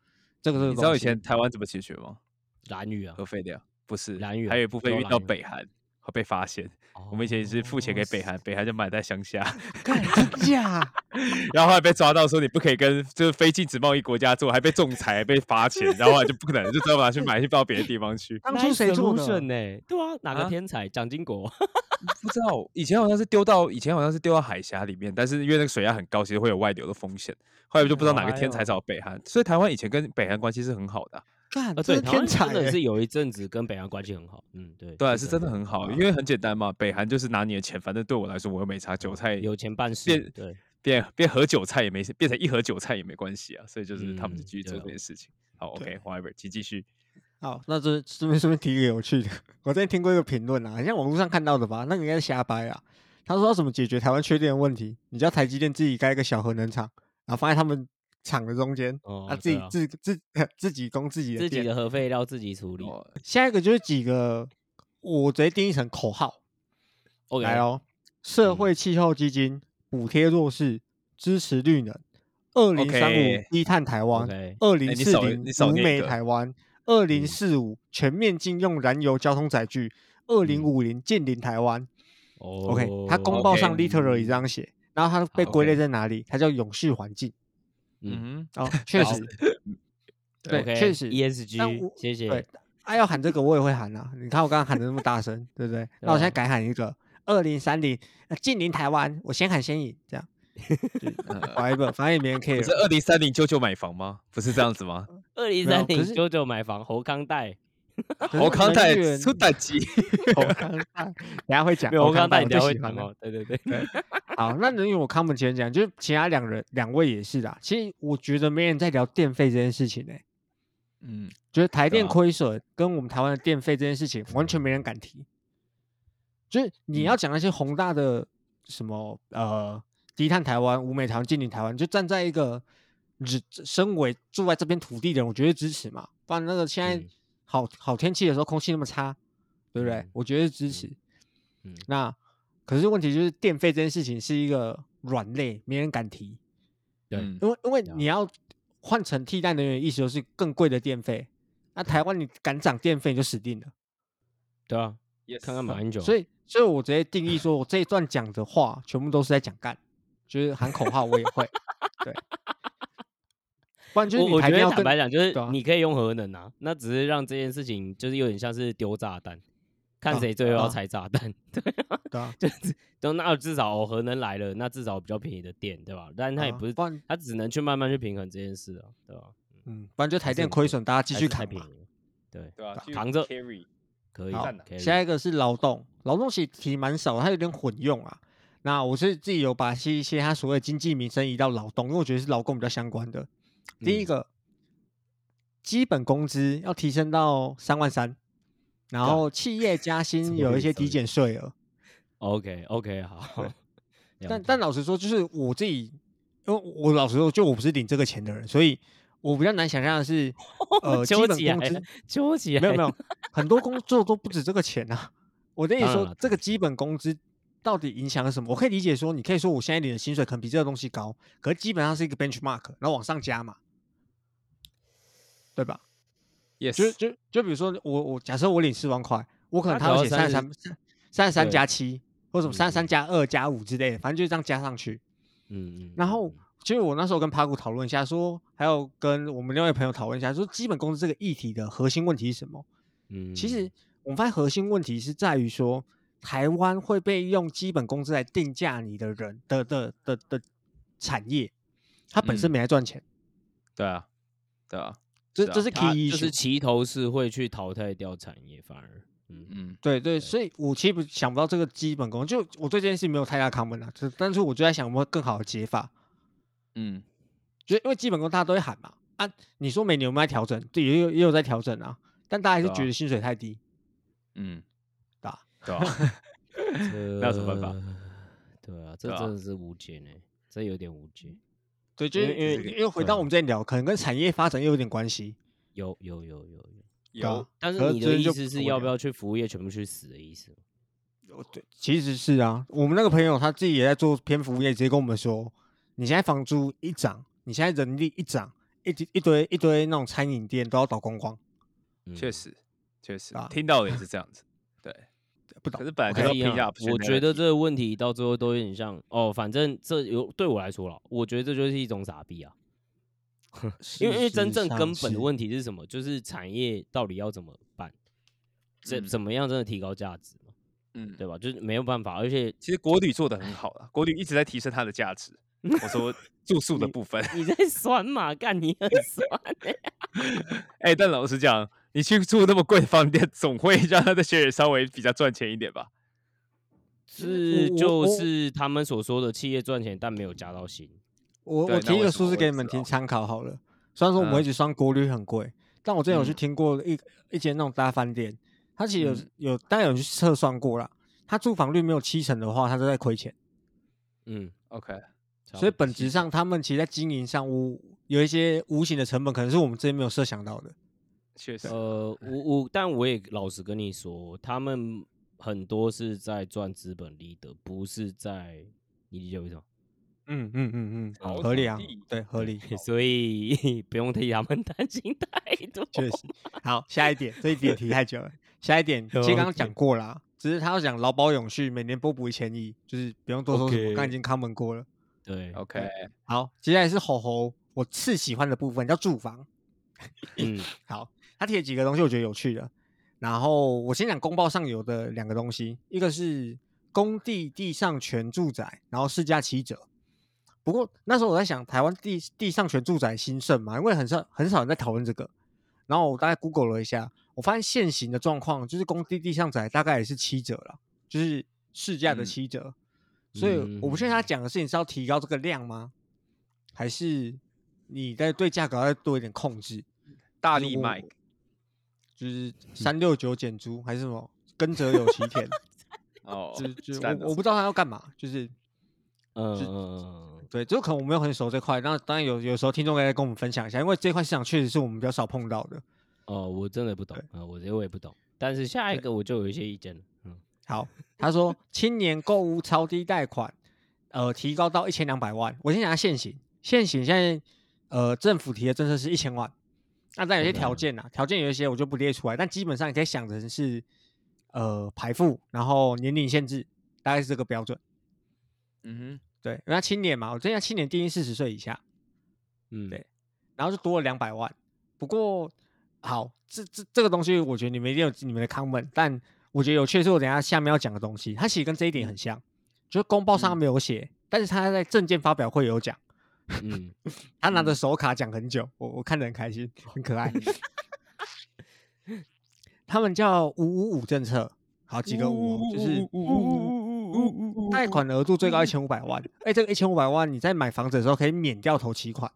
这个这个你知道以前台湾怎么解决吗？蓝雨啊核，废料不是，蓝雨啊还有一部分运到北韩会被发现。我们以前也是付钱给哦北韩，北韩就买在乡下，干真假？然后后来被抓到说你不可以跟就是非禁止贸易国家做，还被仲裁，被罚钱，然后后来就不可能，就只好拿去买去到别的地方去。当初谁做的？呢？对啊，哪个啊天才？蒋经国。不知道，以前好像是丢到以前好像是丢到海峡里面，但是因为那个水压很高，其实会有外流的风险。后来就不知道哪个天才哎找北韩，所以台湾以前跟北韩关系是很好的啊、干，啊，这对，是天才、真的欸！是 有一阵子跟北韩关系很好。嗯，对，对啊，是真的很好，因为很简单嘛，北韩就是拿你的钱，反正对我来说我又没差，韭菜有钱办事变。对，变变盒韭菜也没变成一盒韭菜也没关系啊，所以就是他们继续做这件事情。好，OK，whatever，请继续。好，那这顺便顺便提一个有趣的，我之前听过一个评论啊，好像网络上看到的吧，那个应该是瞎掰啊。他说要怎么解决台湾缺电的问题？你叫台积电自己盖一个小核能厂，然后放在他们厂的中间，哦啊，自己对啊自自 自己供自己的。自己的核废料自己处理。哦，下一个就是几个，我直接定义成口号 OK，来哦，社嗯会气候基金补贴弱势，支持绿能，二零三五 OK 低碳台湾，OK，二零四零少你少无煤念一个台湾，二零嗯四五全面禁用燃油交通载具，二零五零建零台湾。OK，它公报上 literally 这样写，然后它被好归类在哪里？它叫永续环境。嗯嗯哦，确实，对，确实。ESG，谢谢。对，啊，要喊这个我也会喊啊！你看我刚刚喊的那么大声，对不对？那我现在啊改喊一个二零三零近邻台湾，我先喊先赢，这样。哼，whatever，反正也没人不是 care。二零三零九九买房吗？不是这样子吗？二零三零九九买房，侯康贷，可是 侯康能泰源出打击，侯康泰，等下会讲。侯康贷，我你等下会最喜欢哦。对对对，好，那能源我康本前讲，就是其他两人两位也是啦。其实我觉得没人在聊电费这件事情呢、嗯，觉得台电亏损跟我们台湾的电费这件事情，完全没人敢提。就是你要讲那些宏大的什么呃低碳台湾、无煤台湾、近邻台湾，就站在一个人身为住在这边土地的人，我绝对支持嘛。不然那个现在嗯好好天气的时候，空气那么差，对不对？嗯我觉得支持。嗯那可是问题就是电费这件事情是一个软肋，没人敢提。对嗯因为因为你要换成替代能源，意思就是更贵的电费。那台湾你敢涨电费，你就死定了。对啊，也看看马英九，所以，所以我直接定义说，我这一段讲的话，全部都是在讲干，就是喊口号，我也会。对，不然就是我我觉得坦白讲，就是你可以用核能啊，那只是让这件事情就是有点像是丢炸弹，看啊谁最后要啊拆炸弹。对，对啊，就是都那至少哦核能来了，那至少比较便宜的电，对吧？但它也不是啊不，它只能去慢慢去平衡这件事啊，对吧？嗯，不然就台电亏损，大家继还续扛嘛是太便宜。了，对，对啊？扛着 carry，可以。下一个是劳动，劳动其实题蛮少，它有点混用啊。那我是自己有把一些它所谓经济民生移到劳动，因为我觉得是劳工比较相关的。第一嗯个，基本工资要提升到三万三，然后企业加 薪有一些抵减税额。OK OK 好，但但老实说，就是我自己，因为我老实说，就我不是领这个钱的人，所以我比较难想象的是，呃，基揪本工资起来了，揪起来，没有没有，很多工作都不止这个钱啊。我跟你说这个基本工资到底影响了什么？我可以理解说，你可以说我现在领的薪水可能比这个东西高，可是基本上是一个 benchmark，然后往上加嘛，对吧？就 yes，就就比如说我我假设我领四万块，我可能他要写三十三三十三加七，或者什么嗯三十三加二加五之类的，反正就是这样加上去。嗯嗯，然后嗯其实我那时候跟帕古讨论一下，说还有跟我们另外朋友讨论一下，说基本工资这个议题的核心问题是什么？嗯，其实我们发现核心问题是在于说，台湾会被用基本工资来定价你的人的的的的产业，它本身嗯。没在赚钱，对啊，对啊，这这是它 key 就是 issue。齐头是会去淘汰掉产业，反而嗯。嗯。对对，所以我其实不想不到这个基本功，就我对这件事没有太大 comment 啊，就但是我就在想有没有更好的解法，嗯，就因为基本功大家都会喊嘛，啊，你说每年有没有在调整？对，也有也有在调整啊，但大家还是觉得薪水太低，嗯，对吧？那有什么办法？对啊，这真的是无解呢，这有点无解。对，就是因为因为回到我们之前聊，可能跟产业发展又有点关系，有有有有有，有，但是你的意思是要不要去服务业全部去死的意思吗？哦对，其实是啊，我们那个朋友他自己也在做偏服务业，直接跟我们说，你现在房租一涨，你现在人力一涨，一堆一堆一堆那种餐饮店都要倒光光，嗯，确实，确实啊，听到的也是这样子。对，不懂可是本来就可是一样我觉得这个问题到最后都有点像哦，反正这有对我来说了，我觉得这就是一种傻逼啊。因为因为真正根本的问题是什么？就是产业到底要怎么办？怎嗯怎么样真的提高价值嘛？嗯，对吧？就是没有办法，而且其实国旅做的很好了，国旅一直在提升它的价值。我说住宿的部分，你在酸嘛？干你很酸欸 哎、但老实讲，你去住那么贵的饭店，总会让他的学员稍微比较赚钱一点吧？是就是他们所说的企业赚钱，但没有加到薪。我我提一个数字给你们听参考好了。虽然说我们嗯一直算国旅很贵，但我之前有去嗯听过一一间那种大饭店，它其实有、嗯有大家有去测算过啦，它住房率没有七成的话，它都在亏钱。嗯，OK，所以本质质上，他们其实在经营上无有一些无形的成本，可能是我们之前没有设想到的。确实，呃，我我但我也老实跟你说，他们很多是在赚资本利得，不是在你理解为什么？嗯嗯嗯嗯，好合理啊对，合理，所以不用替他们担心太多。确实。好，下一点，这一点提太久了。下一点，其实刚刚讲 过啦，只是他要讲劳保永续，每年拨补一千亿，就是不用多说什么，OK 刚刚已经 common 过了。对 OK，好，接下来是吼吼，我次喜欢的部分叫住房。嗯好，他提了几个东西，我觉得有趣的。然后我先讲公报上有的两个东西，一个是工地地上权住宅，然后市价七折。不过那时候我在想，台湾地地上权住宅兴盛嘛，因为很少很少人在讨论这个。然后我大概 Google 了一下，我发现现行的状况就是工地地上宅大概也是七折了，就是市价的嗯七折。所以我不确定他讲的事情是要提高这个量吗？还是你在对价格要多一点控制？大力卖，就是三六九减租还是什么跟着有其田，哦就，就我我不知道他要干嘛，就是嗯对，就可能我没有很熟这块，那当然有有时候听众可以跟我们分享一下，因为这块市场确实是我们比较少碰到的。哦，我真的不懂对啊，我这我也不懂。但是下一个我就有一些意见了。嗯，好，他说青年购物超低贷款，呃，提高到一千两百万。我先讲下现行，现行现在呃政府提的政策是一千万，那但有些条件啊，条件有一些我就不列出来，但基本上你可以想成是呃排富，然后年龄限制，大概是这个标准。嗯对，人家青年嘛，我这下青年定义四十岁以下，嗯，对然后就多了两百万。不过好，这这这个东西，我觉得你们一定有你们的 comment，但我觉得有趣的是我等下下面要讲的东西，它其实跟这一点很像，就是公报上嗯没有写，但是他在证件发表会有讲，嗯，他拿着嗯手卡讲很久，我我看得很开心，很可爱。他们叫五五五政策，好几个五哦，就是贷款额度最高一千五百万，哎，这个一千五百万你在买房子的时候可以免掉头期款。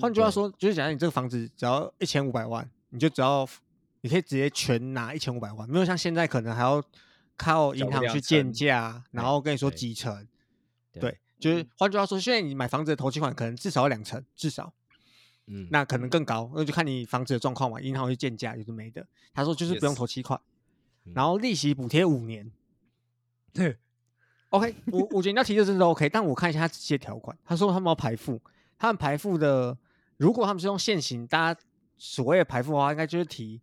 换句话说，就是假如你这个房子只要一千五百万，你就只要你可以直接全拿一千五百万，没有像现在可能还要靠银行去建价，然后跟你说几成。对对，就是嗯换句话说，现在你买房子的头期款可能至少要两成，至少嗯，那可能更高，那就看你房子的状况嘛，银行会建价，有的没的。他说就是不用头期款，嗯然后利息补贴五年。对 OK，我我觉得你要提这真的 OK，但我看一下他这些条款，他说他们要排付，他们排付的，如果他们是用现行，大家所谓的排付的话，应该就是提，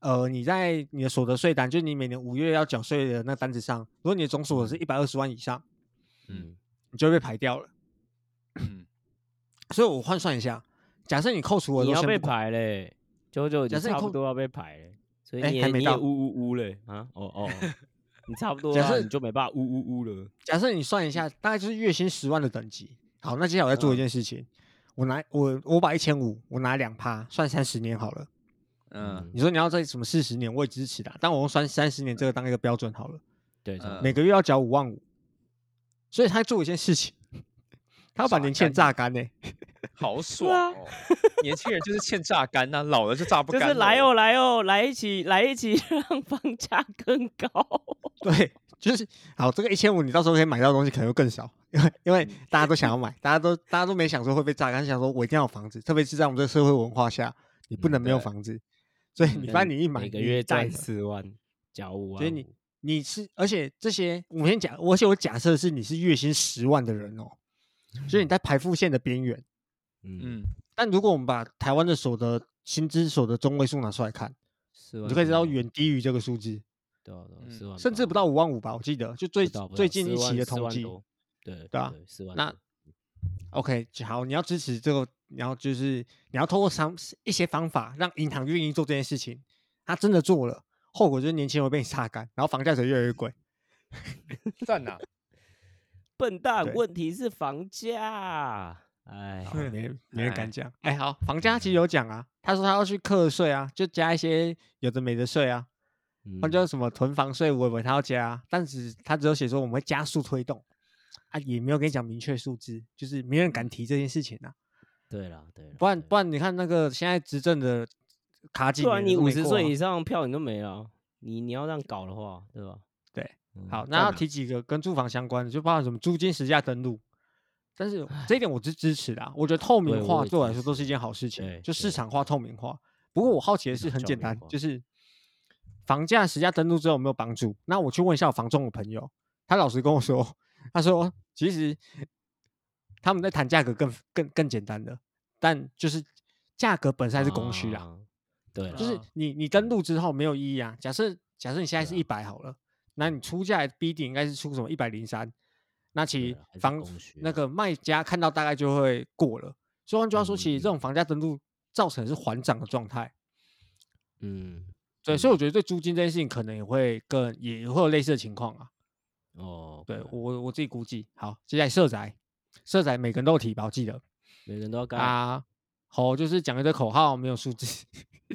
呃，你在你的所得税单，就是你每年五月要缴税的那单子上，如果你的总所得是一百二十万以上，嗯你就会被排掉了。嗯 所以我换算一下，假设你扣除我你要被排嘞，九九，你假设你扣差不多要被排嘞，所以哎你也你也还没到呜呜呜嘞啊，哦哦，你差不多啊，假设你就没办法呜呜呜了。假设你算一下，大概就是月薪十万的等级。好，那接下来我再做一件事情，我拿我我把一千五，我拿两趴，算三十年好了。嗯，你说你要在什么四十年，我也支持的啊，但我用算三十年这个当一个标准好了，对，嗯每个月要缴五万五，所以他做一件事情，他要把年轻人榨干呢、好爽哦！年轻人就是欠榨干呐，老了就榨不干。就是来哦来哦来一起来一起 让房价更高。对，就是好，这个一千五你到时候可以买到东西可能会更少，因为因为大家都想要买，大家都大家都没想说会被榨干，想说我一定要有房子，特别是在我们这个社会文化下，你不嗯能没有房子，所以你发现你一买每个月赚贷四万，缴五万，所以你你是，而且这些我先假，而且我假设是你是月薪十万的人哦，所以你在排富线的边缘。嗯，嗯，但如果我们把台湾的所得薪资所得中位数拿出来看，你就可以知道远低于这个数字，对啊对啊嗯。四万甚至不到五万五吧，我记得就最最近一期的统计。对对啊四万那 OK，好，你要支持这个，然后就是你要通过商一些方法让银行愿意做这件事情，他真的做了，后果就是年轻人会被你榨干，然后房价只会越来越贵。赞呐！笨蛋，对问题是房价。哎，没人没人敢哎讲。哎，好，房价其实有讲啊，他说他要去课税啊，就加一些有的没的税啊，或者嗯什么囤房税，我以为他要加啊，但是他只有写说我们会加速推动啊，也没有跟你讲明确数字，就是没人敢提这件事情啊。对了对了，不然不然，你看那个现在执政的卡几不然你五十岁以上票你都没了，你你要这样搞的话，对吧？对嗯，好，那要提几个跟住房相关的，就包含什么租金实价登录。但是这一点我是支持的、啊，我觉得透明化对我来说都是一件好事情，就市场化、透明化。不过我好奇的是很简单，就是房价实价登录之后有没有帮助？那我去问一下我房仲的朋友，他老实跟我说，他说其实他们在谈价格更更更简单的，但就是价格本身还是供需啊。啊，对，就是啊你你登录之后没有意义啊。假设假设你现在是一百好了，那你出价 B 点应该是出什么一百零三，那其实房那个卖家看到大概就会过了。所以换句话说，嗯其实这种房价登录造成的是缓涨的状态。嗯，对，所以我觉得对租金这件事情可能也会更也会有类似的情况啊。哦，对我我自己估计。好，接下来社宅，社宅每个人都有提吧，我记得每个人都要干，啊。好，就是讲一堆口号，没有数字。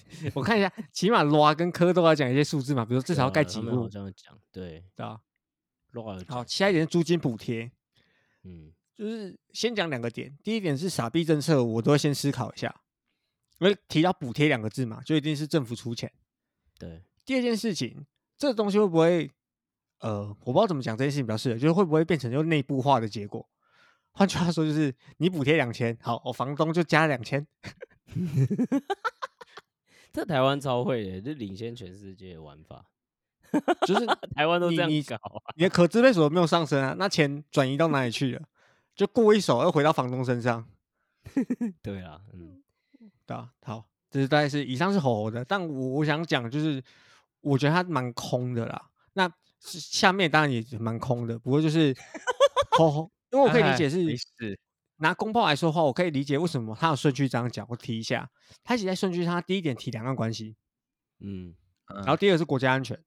我看一下，起码罗跟科都要讲一些数字嘛，比如至少要盖几户对啊他们好，像讲对，对啊。乱好，下一点是租金补贴，嗯就是先讲两个点。第一点是傻逼政策，我都会先思考一下，因为提到补贴两个字嘛，就一定是政府出钱。对，第二件事情，这个东西会不会，呃，我不知道怎么讲这件事情比较适合，就是会不会变成就内部化的结果？换句话说，就是你补贴两千，好，我房东就加两千，这台湾超会的，就领先全世界的玩法，就是 台湾都这样搞啊，你的可支配所得没有上升啊，那钱转移到哪里去了？就过一手又回到房东身上。对啊，嗯，对啊，好，这是大概是以上是吼吼的，但我我想讲就是，我觉得它蛮空的啦。那是下面当然也蛮空的，不过就是吼吼，因为我可以理解是事，拿公报来说的话，我可以理解为什么他有顺序这样讲。我提一下，他其实在顺序上，它第一点提两岸关系，嗯，然然后第二个是国家安全，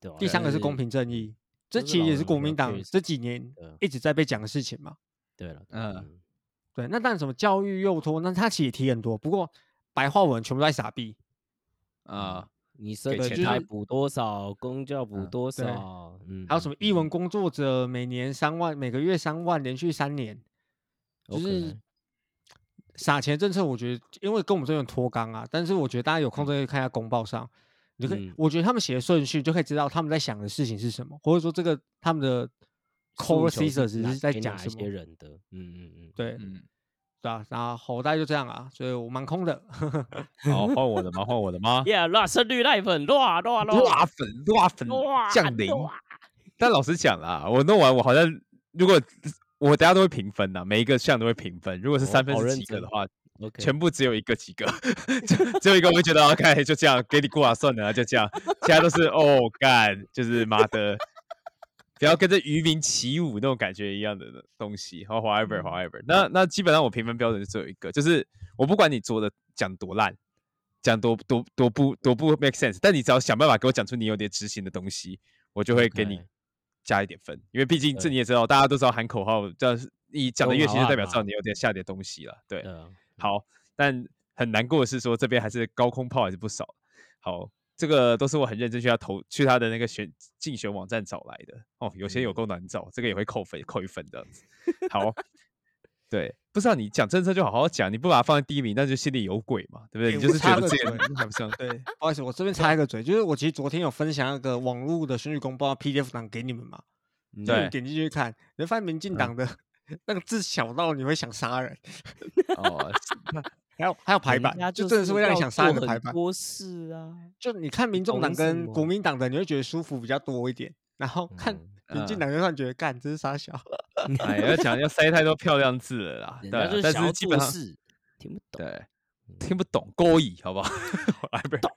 对啊，第三个是公平正义。这其实也是国民党这几年对啊一直在被讲的事情嘛。对了，嗯嗯，对，那当然什么教育幼托，那他其实也提很多，不过白话文全部都在傻逼。啊，你生给钱他台补多少，公教补嗯多对少，嗯，还有什么译文工作者每年三万，每个月三万，连续三年，就 OK 是撒钱政策。我觉得，因为跟我们这边脱纲啊，但是我觉得大家有空都可以看一下公报上，你就可以，嗯我觉得他们写的顺序就可以知道他们在想的事情是什么，或者说这个他们的 core 诉求 caesar 只哪是在讲什么。人的，嗯嗯嗯，对嗯，对啊，然后后代就这样啊，所以我蛮空的。好，换我的吗？换我的吗？耶，辣生绿赖粉，辣辣辣辣粉，辣粉辣降临。辣但老实讲啦，我弄完我好像如果我大家都会评分呐，每一个项都会评分。如果是哦三分是好认真及格的话，，OK，全部只有一个及格，只只有一个我会觉得 OK，就这样给你过啊，算了啊，就这样。其他都是哦干，就是妈的，不要跟着渔民起舞那种感觉一样的东西。好，whatever whatever。那那基本上我评分标准就只有一个，就是我不管你做的讲多烂，讲多多多不多不 make sense，但你只要想办法给我讲出你有点执行的东西，我就会给你加一点分。因为毕竟这你也知道，大家都知道喊口号，这你讲的越行就代表知道你有点下点东西了。对，好，但很难过的是说这边还是高空炮还是不少。好。这个都是我很认真去他投去他的那个选竞选网站找来的哦，有些有够难找，这个也会扣分扣一分这样子。好，对，不知道你讲政策就好好讲，你不把它放在第一名，那就心里有鬼嘛，对不对？你就是觉得这个还 不像。对，不好意思，我这边插一个嘴，就是我其实昨天有分享那个网络的选举公报 PDF 档给你们嘛，对，点进去看，你发现民进党的 那个字小到你会想杀人。哦。还有还有排版，就真的是会让你想杀人的排版。多事啊！就你看民众党跟国民党的，你会觉得舒服比较多一点。然后看民进党，就算觉得干，这是傻小。哎，要讲要塞太多漂亮字了啦。对，但是基本上听不懂。对，听不懂，勾引，好不好？不懂。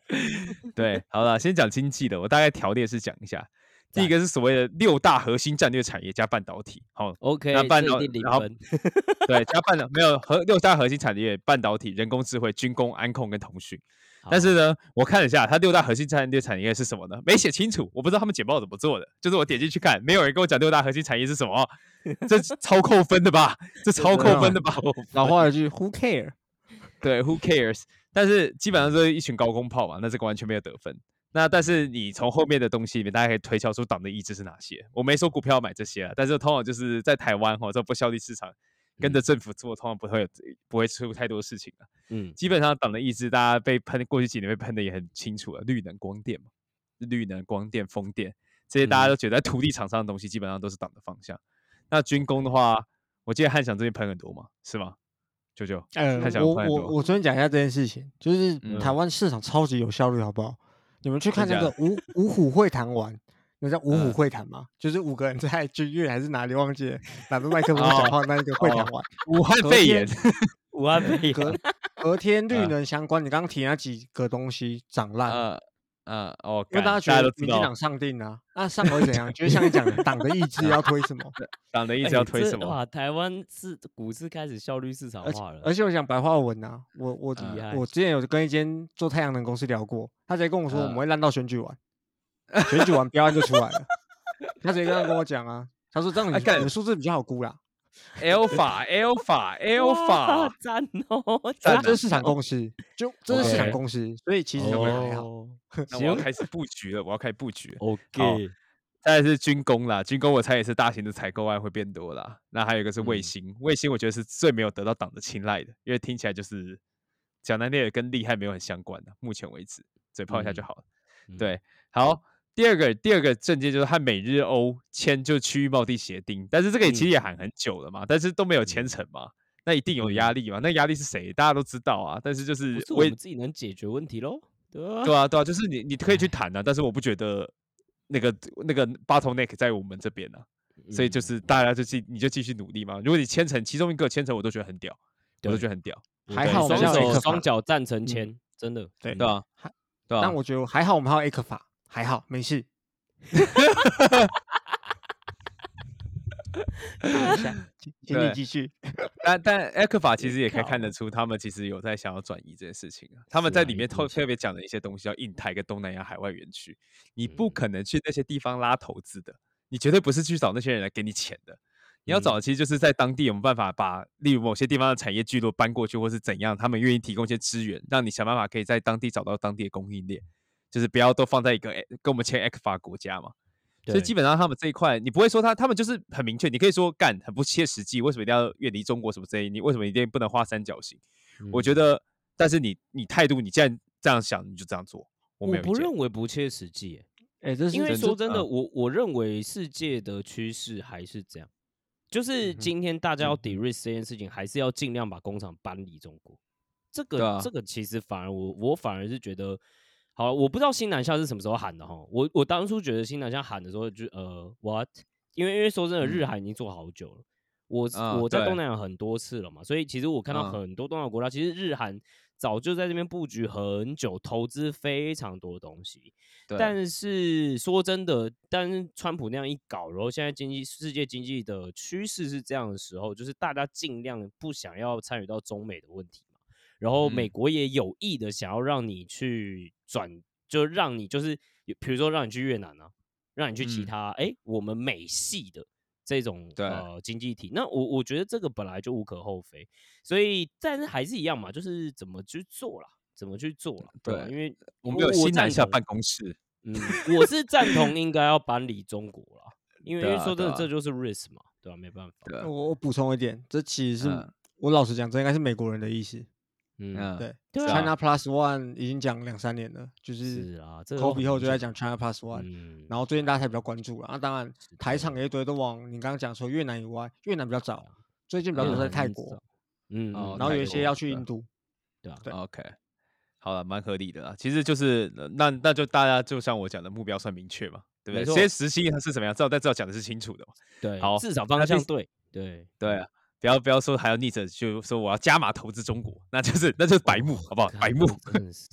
对，好了，先讲经济的，我大概条列是讲一下。第一个是所谓的六大核心战略产业加半导体，好，OK，那半导体然后对加半导没有和六大核心产业半导体、人工智慧、军工、安控跟通讯。但是呢，我看了一下，它六大核心战略产业是什么呢？没写清楚，我不知道他们简报怎么做的。就是我点进去看，没有人跟我讲六大核心产业是什么，这 超扣分的吧？这超扣分的吧？老话一句，Who care？对，Who cares？但是基本上是一群高空炮嘛，那这个完全没有得分。那但是你从后面的东西里面，大家可以推敲出党的意志是哪些。我没说股票要买这些啊，但是通常就是在台湾或者不效率市场，跟着政府做，通常不会有不会出太多事情的。嗯，基本上党的意志，大家被喷过去几年被喷的也很清楚了。绿能、光电嘛，绿能、光电、风电这些大家都觉得在土地场上的东西，基本上都是党的方向。那军工的话，我记得汉翔这边喷很多嘛，是吗？舅舅，嗯，我我我昨天讲一下这件事情，就是台湾市场超级有效率，好不好？你们去看那个五五虎会谈完，那叫五虎会谈吗？就是五个人在剧院还是哪里忘记了，拿着麦克风讲话那一个会谈完。武汉肺炎，武汉肺炎，和天绿能相关，你刚刚提那几个东西涨烂。嗯哦，因为大家觉得民进党上定啊，那上会怎样？就是像你讲的，党的意志要推什么？党的意志要推什么？哇，台湾是股市开始效率市场化了。而且我讲白话文啊，我我我之前有跟一间做太阳能公司聊过，他直接跟我说我们会烂到选举完，选举完标案就出来了。他直接这样跟我讲啊，他说这样你的数字比较好估啦。L 法，L 法，L 法，赞哦！这是市场公司，就这是市场公司，所以其实还好。那我要开始布局了，我要开始布局。OK，再来是军工啦，军工我猜也是大型的采购案会变多啦。那还有一个是卫星，卫星我觉得是最没有得到党的青睐的，因为听起来就是讲难听点，跟厉害没有很相关的。目前为止，嘴炮一下就好了。对，好。第二个，第二个证件就是和美日欧签就区域贸易协定，但是这个也其实也喊很久了嘛，但是都没有签成嘛，那一定有压力嘛？那压力是谁？大家都知道啊，但是就是我们自己能解决问题喽，对啊，对啊，对啊，就是你你可以去谈啊，但是我不觉得那个那个 bottleneck 在我们这边呢，所以就是大家就继你就继续努力嘛。如果你签成其中一个签成，我都觉得很屌，我都觉得很屌，还好双手双脚赞成签，真的对对啊，对啊，但我觉得还好，我们还有 A 克法。还好，没事。请你继续。但但艾克法其实也可以看得出，他们其实有在想要转移这件事情啊。他们在里面特特别讲的一些东西，叫印太跟东南亚海外园区。你不可能去那些地方拉投资的，你绝对不是去找那些人来给你钱的。你要找的其实就是在当地有没有办法把，例如某些地方的产业聚落搬过去，或是怎样，他们愿意提供一些资源，让你想办法可以在当地找到当地的供应链。就是不要都放在一个跟我们签 X 法国家嘛，所以基本上他们这一块，你不会说他他们就是很明确，你可以说干很不切实际，为什么一定要远离中国什么之类？你为什么一定不能画三角形？我觉得，但是你你态度，你既然这样想，你就这样做。我不认为不切实际，哎，这是因为说真的，我我认为世界的趋势还是这样，就是今天大家要抵瑞这件事情，还是要尽量把工厂搬离中国。这个这个其实反而我我反而是觉得。好，我不知道新南向是什么时候喊的哈。我我当初觉得新南向喊的时候就呃，what？因为因为说真的，日韩已经做好久了。我我在东南亚很多次了嘛，所以其实我看到很多东南亚国家，其实日韩早就在这边布局很久，投资非常多东西。对，但是说真的，但是川普那样一搞，然后现在经济世界经济的趋势是这样的时候，就是大家尽量不想要参与到中美的问题嘛。然后美嗯国也有意的想要让你去转，就让你就是比如说让你去越南啊，让你去其嗯。他哎、诶我们美系的这种呃经济体。那我我觉得这个本来就无可厚非，所以但是还是一样嘛，就是怎么去做啦，怎么去做啦，对吧因为我们有新南下办公室，嗯，我是赞同应该要搬离中国啦，因为说真的，这就是 risk 嘛，对吧、没办法，我我补充一点，这其实是、嗯。我老实讲，这应该是美国人的意思。嗯，嗯，对对啊，China Plus One 已经讲两三年了，就是是啊，这个都 Kobe 后就在讲 China Plus One，、嗯，然后最近大家才比较关注了。那、当然，台场也一堆都往你刚刚讲说越南以外，越南比较早，最近比较嗯多在泰国，嗯，然后有一些要去印度。对啊，对 OK，好了，蛮合理的啦。其实就是呃那那就大家就像我讲的目标算明确嘛，对不对？没错这些时薪它是怎么样，至少但至少讲的是清楚的嘛。对，好至少方向对，对，对啊，不要不要说还要逆着就说我要加码投资中国，那就是那就是白目，好不好？白目，真的是，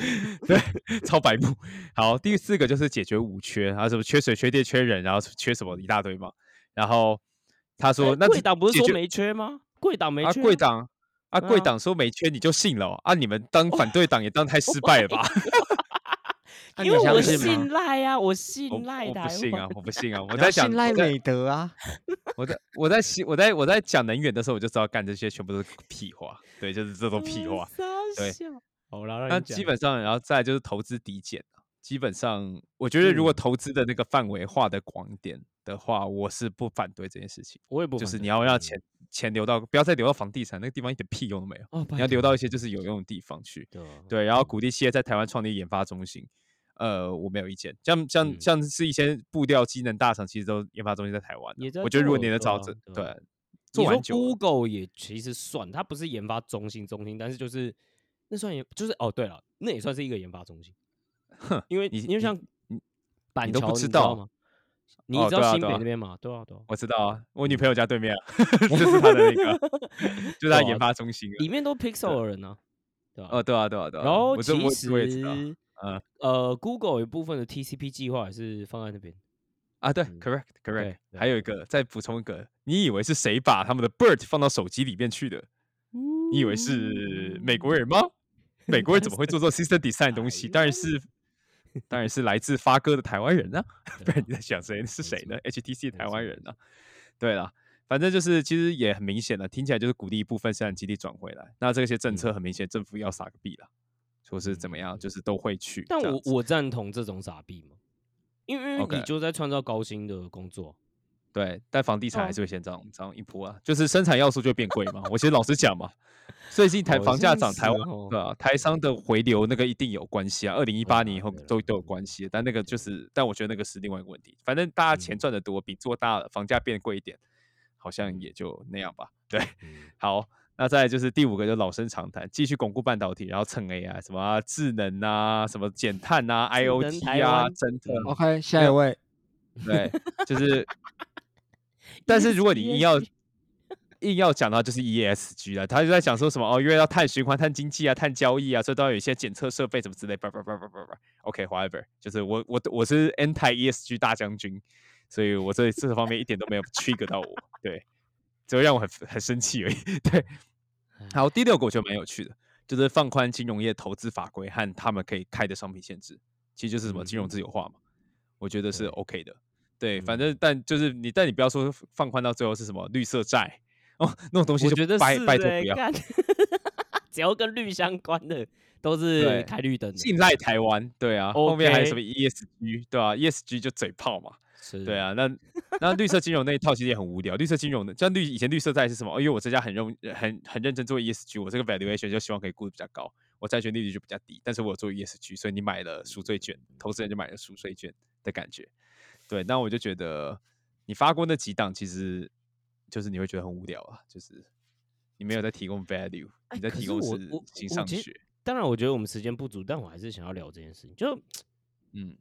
对，超白目。好，第四个就是解决五缺，然后什么缺水、缺电、缺人，然后缺什么一大堆嘛。然后他说，哎那这贵党不是说没缺吗？贵党没啊，缺贵党啊，贵党说没缺你就信了哦啊？你们当反对党也当太失败了吧？那你因为我信？赖啊，我我信赖我台不信啊，我不信啊！我 在讲信赖美德啊！我在我在信我在我在讲能源的时候，我就知道干这些全部都是屁话，对，就是这种屁话。对对，好啦，让那基本上，然后再就是投资抵减啊基本上，我觉得如果嗯投资的那个范围画的广一点的话，我是不反对这件事情。我也不就是你要让钱钱流到，不要再流到房地产那个地方，一点屁用都没有。哦，你要流到一些就是有用的地方去。对然后鼓励企业在台湾创立研发中心。呃，我没有意见。像像嗯像是一些步调机能大厂，其实都研发中心在台湾我觉得如果你能找这对做完久，Google 也其实算，它不是研发中心中心，但是就是那算也，就是哦，对了，那也算是一个研发中心。哼，因为你你因为像你板桥，你都不知知道道吗？你哦知道新北那边吗？对啊，对啊，我知道啊，我女朋友家对面啊，就是他的那个，就是她对啊研发中心啊。里面都 Pixel 的人呢，对吧？哦，对啊，对啊，对啊。然后其实我也知道。嗯呃，Google 有一部分的 TCP 计划也是放在那边。啊，对嗯，correct 对 correct。对还有一个，再补充一个，你以为是谁把他们的 Bird 放到手机里面去的？你以为是美国人吗？美国人怎么会做这种 system design 的东西？当然是，当然是来自发哥的台湾人啊！不然你在想谁是谁呢？HTC 台湾人啊？对了，反正就是其实也很明显了，听起来就是鼓励一部分生产基地转回来。那这些政策很明显，政府要撒个币了，说是怎么样，就是都会去。但我我赞同这种傻逼嘛，因为你就在创造高薪的工作。对，但房地产哦还是会先涨涨一波啊，就是生产要素就会变贵嘛。我其实老实讲嘛，最近台房价涨，台湾对啊，台商的回流那个一定有关系啊。二零一八年以后都都有关系，但那个就是，但我觉得那个是另外一个问题。反正大家钱嗯赚的多，比做大了，房价变贵一点，好像也就那样吧。对，嗯好，那再来就是第五个，就老生常谈，继续巩固半导体，然后蹭 AI，什么啊智能啊，什么减碳啊，IoT 啊，湾侦测嗯 OK，下一位，对，就是，但是如果你硬要硬要讲的话，就是 ESG 了。他就在讲说什么哦，因为要碳循环、碳经济啊、碳交易啊，所以都要有一些检测设备什么之类。叭叭叭叭叭叭。OK，whatever，、就是我我我是 anti ESG 大将军，所以我这这方面一点都没有 trigger 到我，对，只会让我很很生气而已。对，好，第六个我觉得蛮有趣的，就是放宽金融业投资法规和他们可以开的商品限制，其实就是什么金融自由化嘛，我觉得是 OK 的。对，反嗯正但就是你，但你不要说放宽到最后是什么绿色债哦，那种东西就我觉得拜拜托不要。干 只要跟绿相关的都对是开绿灯的。信赖台湾，对啊后面还有什么 ESG，对啊 ESG 就嘴炮嘛，是对，啊，那那绿色金融那一套其实也很无聊。绿色金融的，像绿以前绿色债是什么？哦因为我这家很认很很认真做 ESG，我这个 valuation 就希望可以估的比较高，我债券利率就比较低，但是我有做 ESG，所以你买了赎罪券，投资人就买了赎罪券的感觉。对，那我就觉得你发过那几档，其实就是你会觉得很无聊啊，就是你没有在提供 value，你在提供是新上学。当然，我觉得我们时间不足，但我还是想要聊这件事情。就 嗯，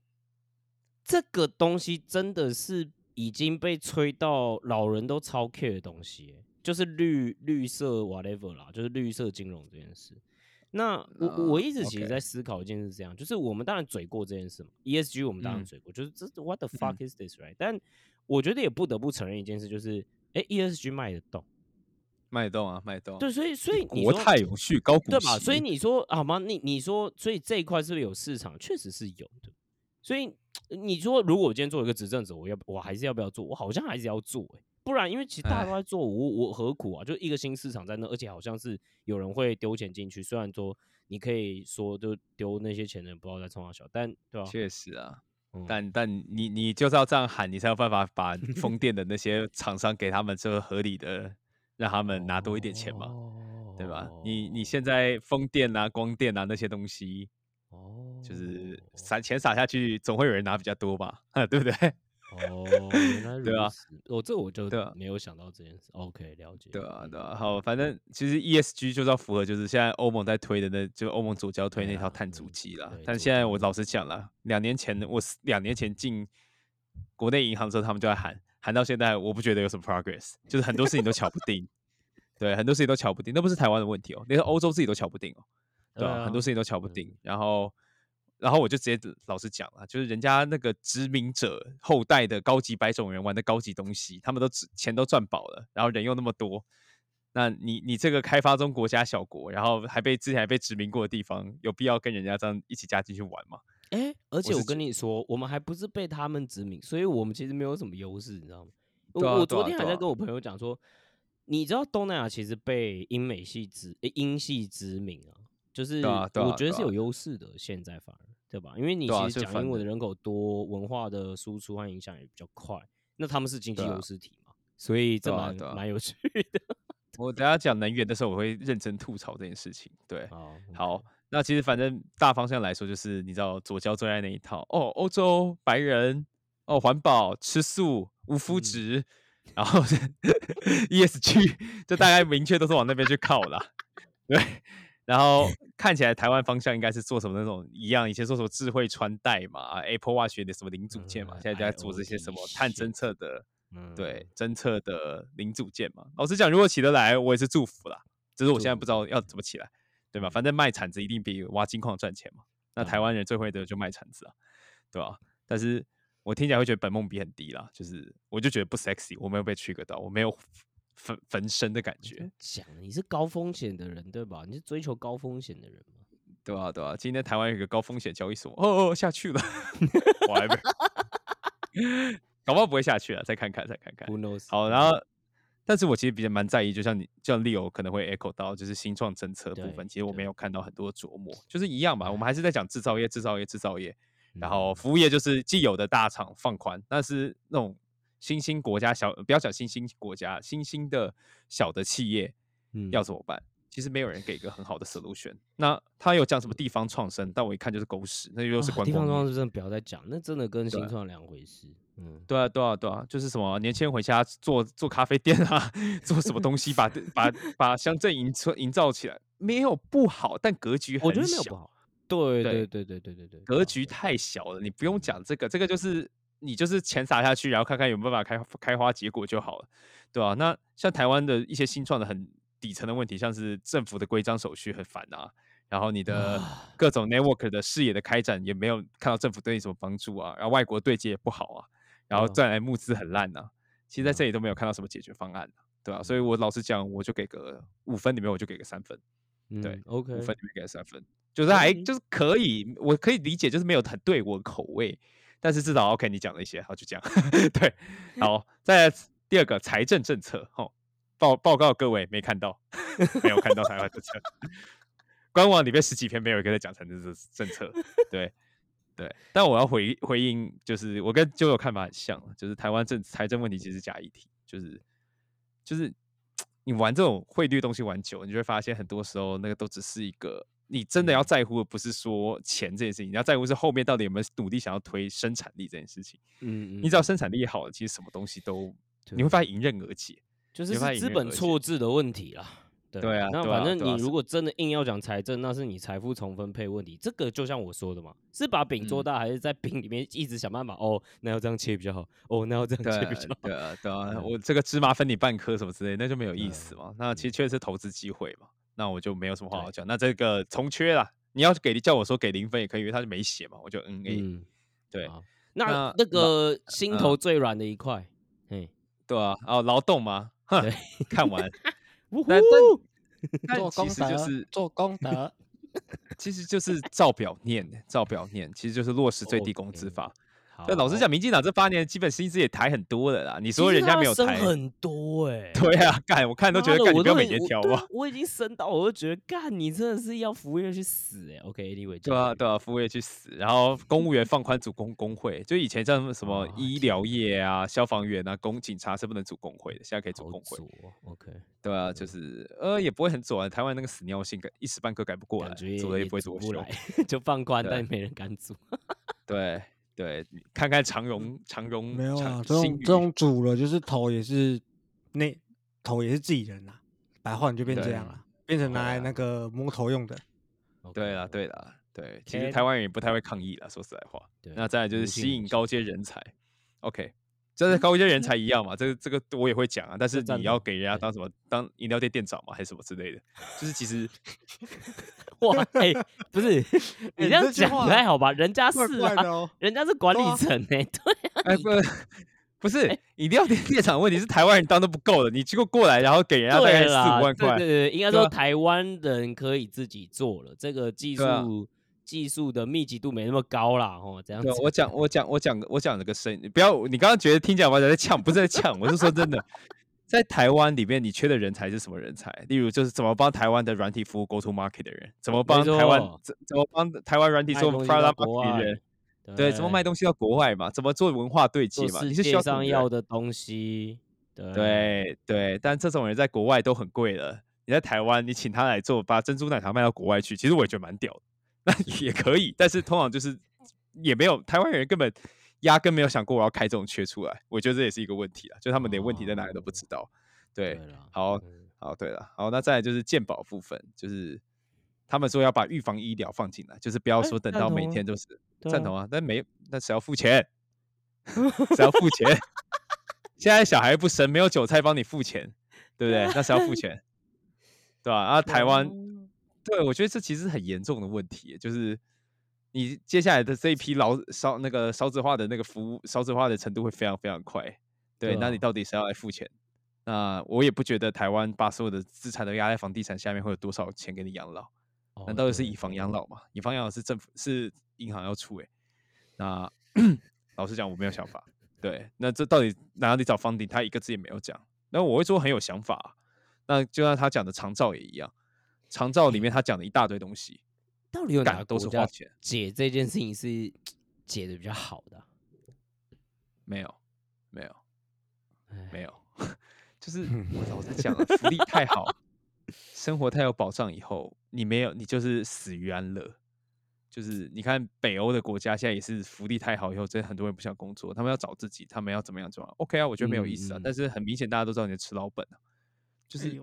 这个东西真的是已经被吹到老人都超 care 的东西欸，就是绿绿色 whatever 啦，就是绿色金融这件事。那我我啊一直其实在思考一件事，这样就是我们当然嘴过这件事嘛，ESG 我们当然嗯嘴过，就是这 What the fuck is this right？但我觉得也不得不承认一件事，就是哎，ESG 卖得动，卖得动啊，卖得动啊。对，所以所以你国说泰永续高股息，对吧？所以你说好吗？你你说，所以这一块是不是有市场？确实是有的。所以你说，如果我今天做一个执政者，我要我还是要不要做？我好像还是要做、欸，不然因为其实大家都在做，我我何苦啊？就一个新市场在那，而且好像是有人会丢钱进去。虽然说你可以说就丢那些钱的人不知道在冲啥小，但对吧、确实啊，嗯但但你你就是要这样喊，你才有办法把风电的那些厂商给他们这个合理的，让他们拿多一点钱嘛，对吧？你你现在风电啊、光电啊那些东西，哦，就是撒钱撒下去，总会有人拿比较多吧，对不对？哦，原来对啊如此，哦，这我就没有想到这件事。OK，了解。对啊，嗯对啊。好，反正其实 ESG 就是要符合，就是现在欧盟在推的那，就欧盟左交推那套碳足嗯迹啦对。但现在我老实讲了，两年前我是两年前进国内银行的时候，他们就在喊，喊到现在，我不觉得有什么 progress，就是很多事情都瞧不定。对，很多事情都瞧不定，那不是台湾的问题哦，连欧洲自己都瞧不定哦，对很多事情都瞧不嗯定。然后，然后我就直接老实讲了，就是人家那个殖民者后代的高级白种人玩的高级东西，他们都只钱都赚饱了，然后人又那么多，那你你这个开发中国家小国，然后还被之前还被殖民过的地方，有必要跟人家这样一起加进去玩吗？哎、而且我跟你说，我们还不是被他们殖民，所以我们其实没有什么优势，你知道吗？我、昨天还在跟我朋友讲说，你知道东南亚其实被英美系殖、诶英系殖民啊，就是我觉得是有优势的，现在反而对吧？因为你其实讲英文的人口多，文化的输出和影响也比较快，那他们是经济优势体嘛，所以这蛮蛮有趣的。我等下讲能源的时候，我会认真吐槽这件事情。对，好，好，那其实反正大方向来说，就是你知道左交最爱那一套哦，欧洲白人哦，环保吃素无麸嗯质，然后 ESG 就大概明确都是往那边去靠啦。对，然后看起来台湾方向应该是做什么那种一样，以前做什么智慧穿戴嘛，Apple Watch 的什么零组件嘛，嗯现在就在做这些什么碳侦测的。嗯对，侦测的零组件嘛。老实讲，如果起得来，我也是祝福啦。只是我现在不知道要怎么起来，对吧？反正卖铲子一定比挖金矿赚钱嘛。那台湾人最会的就卖铲子啊，对吧？但是我听起来会觉得本梦比很低啦，就是我就觉得不 sexy，我没有被 trigger 到，我没有焚焚身的感觉，讲你是高风险的人对吧？你是追求高风险的人吗？对啊？对啊？今天台湾有一个高风险交易所，哦哦下去了，whatever，搞不好不会下去了，再看看，再看看。Who knows？好，然后，但是我其实比较蛮在意，就像你，就像 Leo 可能会 echo 到，就是新创政策部分，其实我没有看到很多琢磨，就是一样嘛，我们还是在讲制造业、制造业、制造业，然后嗯服务业就是既有的大厂放宽，但是那种新兴国家小不要讲新兴国家新兴的小的企业要怎么办？其实没有人给一个很好的 solution 那他有讲什么地方创生但我一看就是狗屎那又是关工地方创生真的不要再讲那真的跟新创两回事对啊对啊对啊就是什么年轻人回家做做咖啡店啊 做什么东西把 把把乡镇营车营造起来没有不好但格局很小对对对对对格局太小了你不用讲这个这个就是你就是钱撒下去，然后看看有没有办法开开花结果就好了，对吧、那像台湾的一些新创的很底层的问题，像是政府的规章手续很烦啊，然后你的啊。各种 network 的视野的开展也没有看到政府对你什么帮助啊，然后外国对接也不好啊，然后再来募资很烂啊，其实在这里都没有看到什么解决方案、啊，对吧、所以我老实讲，我就给个五分里面我就给个三分。对嗯，OK，五分里面给了三分，就是还就是可以，我可以理解，就是没有很对我的口味，但是至少 OK，你讲了一些，好就这样，对，好，再来第二个财政政策，哦，报报告各位没看到，没有看到台湾政策，官网里面十几篇没有一个在讲财政政政策，对对，但我要回回应，就是我跟就有看法很像，就是台湾政财政问题其实是假议题，就是就是你玩这种汇率东西玩久，你就会发现很多时候那个都只是一个，你真的要嗯在乎的不是说钱这件事情，你要在乎是后面到底有没有努力想要推生产力这件事情。嗯，你只要生产力好了，其实什么东西都你会发现迎刃而解。就是资本错置的问题啦。对啊对啊那反正你如果真的硬要讲财政，那是你财富重分配问题。这个就像我说的嘛，是把饼做嗯大，还是在饼里面一直想办法？哦，那要这样切比较好。哦，那要这样切比较好。对啊，对啊，嗯我这个芝麻分你半颗什么之类，那就没有意思嘛。那其实确实是投资机会嘛，那我就没有什么话好讲。那这个从缺啦，你要给叫我说给零分也可以，因为他就没写嘛，我就 N A、嗯，对那那那个心嗯头最软的一块，嘿，对啊，哦，劳动嘛，哼对，看完，呜但呼但做功其实就，是做功德。其实就是照表念，照表念，其实就是落实最低工资法。好但老实讲，民进党这八年的基本薪资也抬很多了啦。你说人家没有抬，升很多哎，对啊，干我看都觉得干你不要每年调吧。我已经升到，我都觉得干你真的是要服务业去死哎。OK，Anyway，对啊，对啊，服务业去死，然后公务员放宽组工工会，就以前像什么啊医疗业啊、消防员啊、公警察是不能组工会的，现在可以组好工会。，OK，对啊，就是呃也不会很左啊，台湾那个死尿性改一时半刻改不过来感，觉左了也也不会。组不来，就放宽，对但没人敢组。对 对，看看长荣，长荣没有啊，这种这种煮了，就是头也是那头也是自己人啦，白话你就变这样了，变成拿来那个摸头用的。对啦，对啦，对，其实台湾人也不太会抗议啦，说实在话。那再来就是吸引高阶人才，OK，这是高阶人才一样嘛，这个这个我也会讲啊，但是你要给人家当什么当饮料店店长嘛，还是什么之类的，就是其实 哇，哎，不是你哎这样讲不太好吧？人家是啊，怪怪哦，人家是管理层哎，对啊，哎不不是饮料店店长问题是台湾人当都不够的，你结果过来然后给人家大概四五万块，对对对，应该说台湾人可以自己做了，这个技术技术的密集度没那么高啦，哦，这样子，。我讲我讲我讲我讲了个声，你不要你刚刚觉得听起来我在呛，不是在呛，我是说真的，在台湾里面你缺的人才是什么人才？例如就是怎么帮台湾的软体服务 Go to Market 的人，怎么帮台湾怎怎么帮台湾软体做卖东西 Product 到国 Market 的外人，对，怎么卖东西到国外嘛，怎么做文化对接嘛，你是需要要的东西，对对对，但这种人在国外都很贵了。你在台湾，你请他来做，把珍珠奶茶卖到国外去，其实我也觉得蛮屌的。那 也可以，但是通常就是也没有台湾人根本压根没有想过我要开这种缺出来。我觉得这也是一个问题啊，就他们连问题在哪里都不知道。对，啦好嗯好，对了，好，那再来就是健保部分，就是他们说要把预防医疗放进来，就是不要哎说等到每天都是赞同啊，但没那谁要付钱？谁要付钱？现在小孩不生，没有韭菜帮你付钱，对不对？那谁要付钱？对吧、啊？台湾，对我觉得这其实是很严重的问题，就是你接下来的这一批老烧那个烧纸化的那个服务烧纸化的程度会非常非常快。对，对啊那你到底谁要来付钱？那我也不觉得台湾把所有的资产都压在房地产下面会有多少钱给你养老？哦难道是以房养老吗？以房养老是政府是银行要出诶、那 老实讲，我没有想法。对，那这到底哪里找房顶？他一个字也没有讲。那我会说很有想法啊、那就像他讲的长照也一样，长照里面他讲了一大堆东西，到底有哪个都是花钱，解这件事情是解的比较好的啊？没有，没有，哎没有，就是我老实讲了，福利太好，生活太有保障以后，你没有，你就是死于安乐。就是你看北欧的国家现在也是福利太好以后，真的很多人不想工作，他们要找自己，他们要怎么样怎么样。OK 啊，我觉得没有意思啊，但是很明显大家都知道你在吃老本啊，就是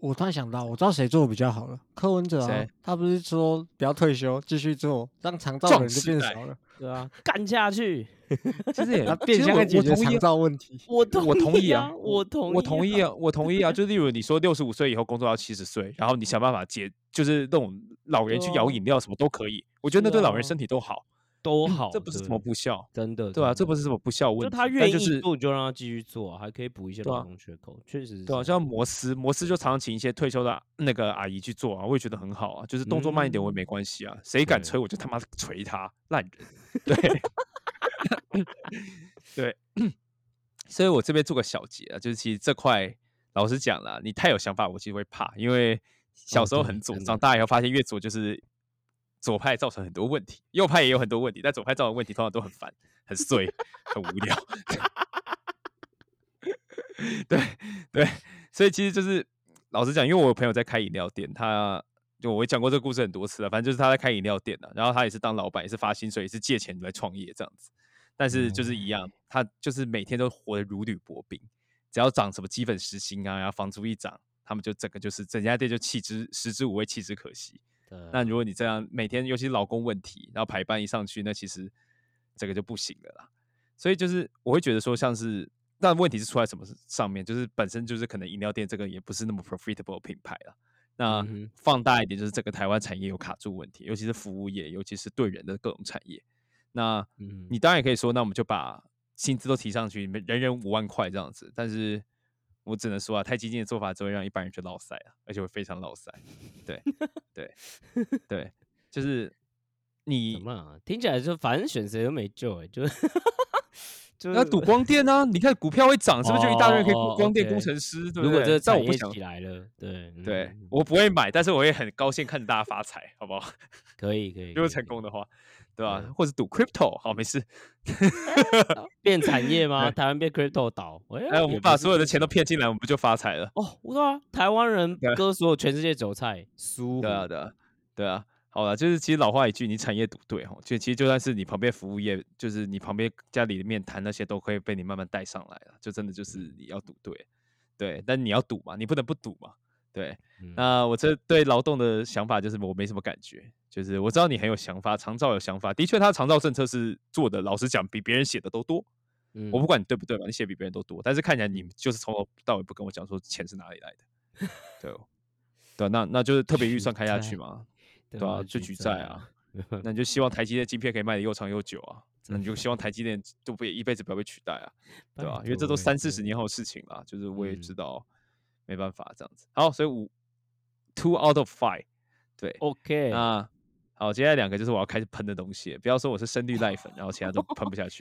我突然想到，我知道谁做的比较好了，柯文哲啊谁，他不是说不要退休，继续做，让长照人就变少了，对啊，干下去！其实也他变相其实我的解决长我同意啊照问题。我同我同意啊，我同意，我同意啊，我同意啊。就例如你说六十五岁以后工作到七十岁，然后你想办法解，就是那种老人去对啊摇饮料什么都可以，我觉得那是对老人啊身体都好，都好，这不是什么不孝，真的，对啊，这不是什么不孝问题，就他愿意做，你就让他继续做啊，还可以补一些对啊劳动缺口，确实是对啊，像。摩斯，摩斯就常常请一些退休的那个阿姨去做啊，我也觉得很好啊，就是动作慢一点我也嗯没关系啊，谁敢对。催我就他妈捶他，烂人，对，对，所以我这边做个小结啊，就是其实这块老实讲了，你太有想法，我其实会怕，因为小时候很左，长大以后发现越左就是左派造成很多问题，右派也有很多问题，但左派造成问题通常都很烦、很碎、很无聊。对对，所以其实就是老实讲，因为我有朋友在开饮料店，他就我也讲过这个故事很多次了，反正就是他在开饮料店的，然后他也是当老板，也是发薪水，也是借钱来创业这样子。但是就是一样，他就是每天都活得如履薄冰，只要涨什么基本时薪啊，然后房租一涨，他们就整个就是整家店就弃之食之无味，弃之可惜。对那如果你这样每天，尤其是劳工问题，然后排班一上去，那其实这个就不行了啦。所以就是我会觉得说，像是但问题是出在什么上面，就是本身就是可能饮料店这个也不是那么 profitable 品牌了。那放大一点，就是整个台湾产业有卡住问题，尤其是服务业，尤其是对人的各种产业。那嗯你当然也可以说，那我们就把薪资都提上去，每人人五万块这样子。但是我只能说啊，太激进的做法只会让一般人去落塞啊，而且会非常落塞。对 对对，就是 你怎么啊？听起来就反正选谁都没救哎、就是 就是要赌光电啊！你看股票会涨，是不是就一大堆人可以光电工程师？对不对？如果这但我不想起，来了，对对嗯我不会买，但是我也很高兴看着大家发财，好不好？可以可以，如果成功的话，对吧、对或者赌 crypto，好，没事。变产业吗？台湾变 crypto 岛，哎、哎，我们把所有的钱都骗进来，我们不就发财了？哦，对啊，台湾人割所有全世界韭菜，舒对啊，服对啊，对啊。好了，就是其实老话一句，你产业赌对哦，就其实就算是你旁边服务业，就是你旁边家里面谈那些都可以被你慢慢带上来了，就真的就是你要赌对，对，但你要赌嘛，你不能不赌嘛，对。嗯。那我这对劳动的想法就是我没什么感觉，就是我知道你很有想法，长照有想法，的确他的长照政策是做的，老实讲比别人写的都多。嗯。我不管你对不对吧，你写比别人都多，但是看起来你就是从头到尾不跟我讲说钱是哪里来的，对哦，对啊，那那就是特别预算开下去 嘛，对。对啊，就举债啊，那你就希望台积电晶片可以卖的又长又久啊，那你就希望台积电都不一辈子不要被取代啊，对吧、因为这都三四十年后的事情了，就是我也知嗯。道没办法这样子。好，所以五 two out of five，对，OK，那好，接下来两个就是我要开始喷的东西，不要说我是深绿 赖粉，然后其他都喷不下去。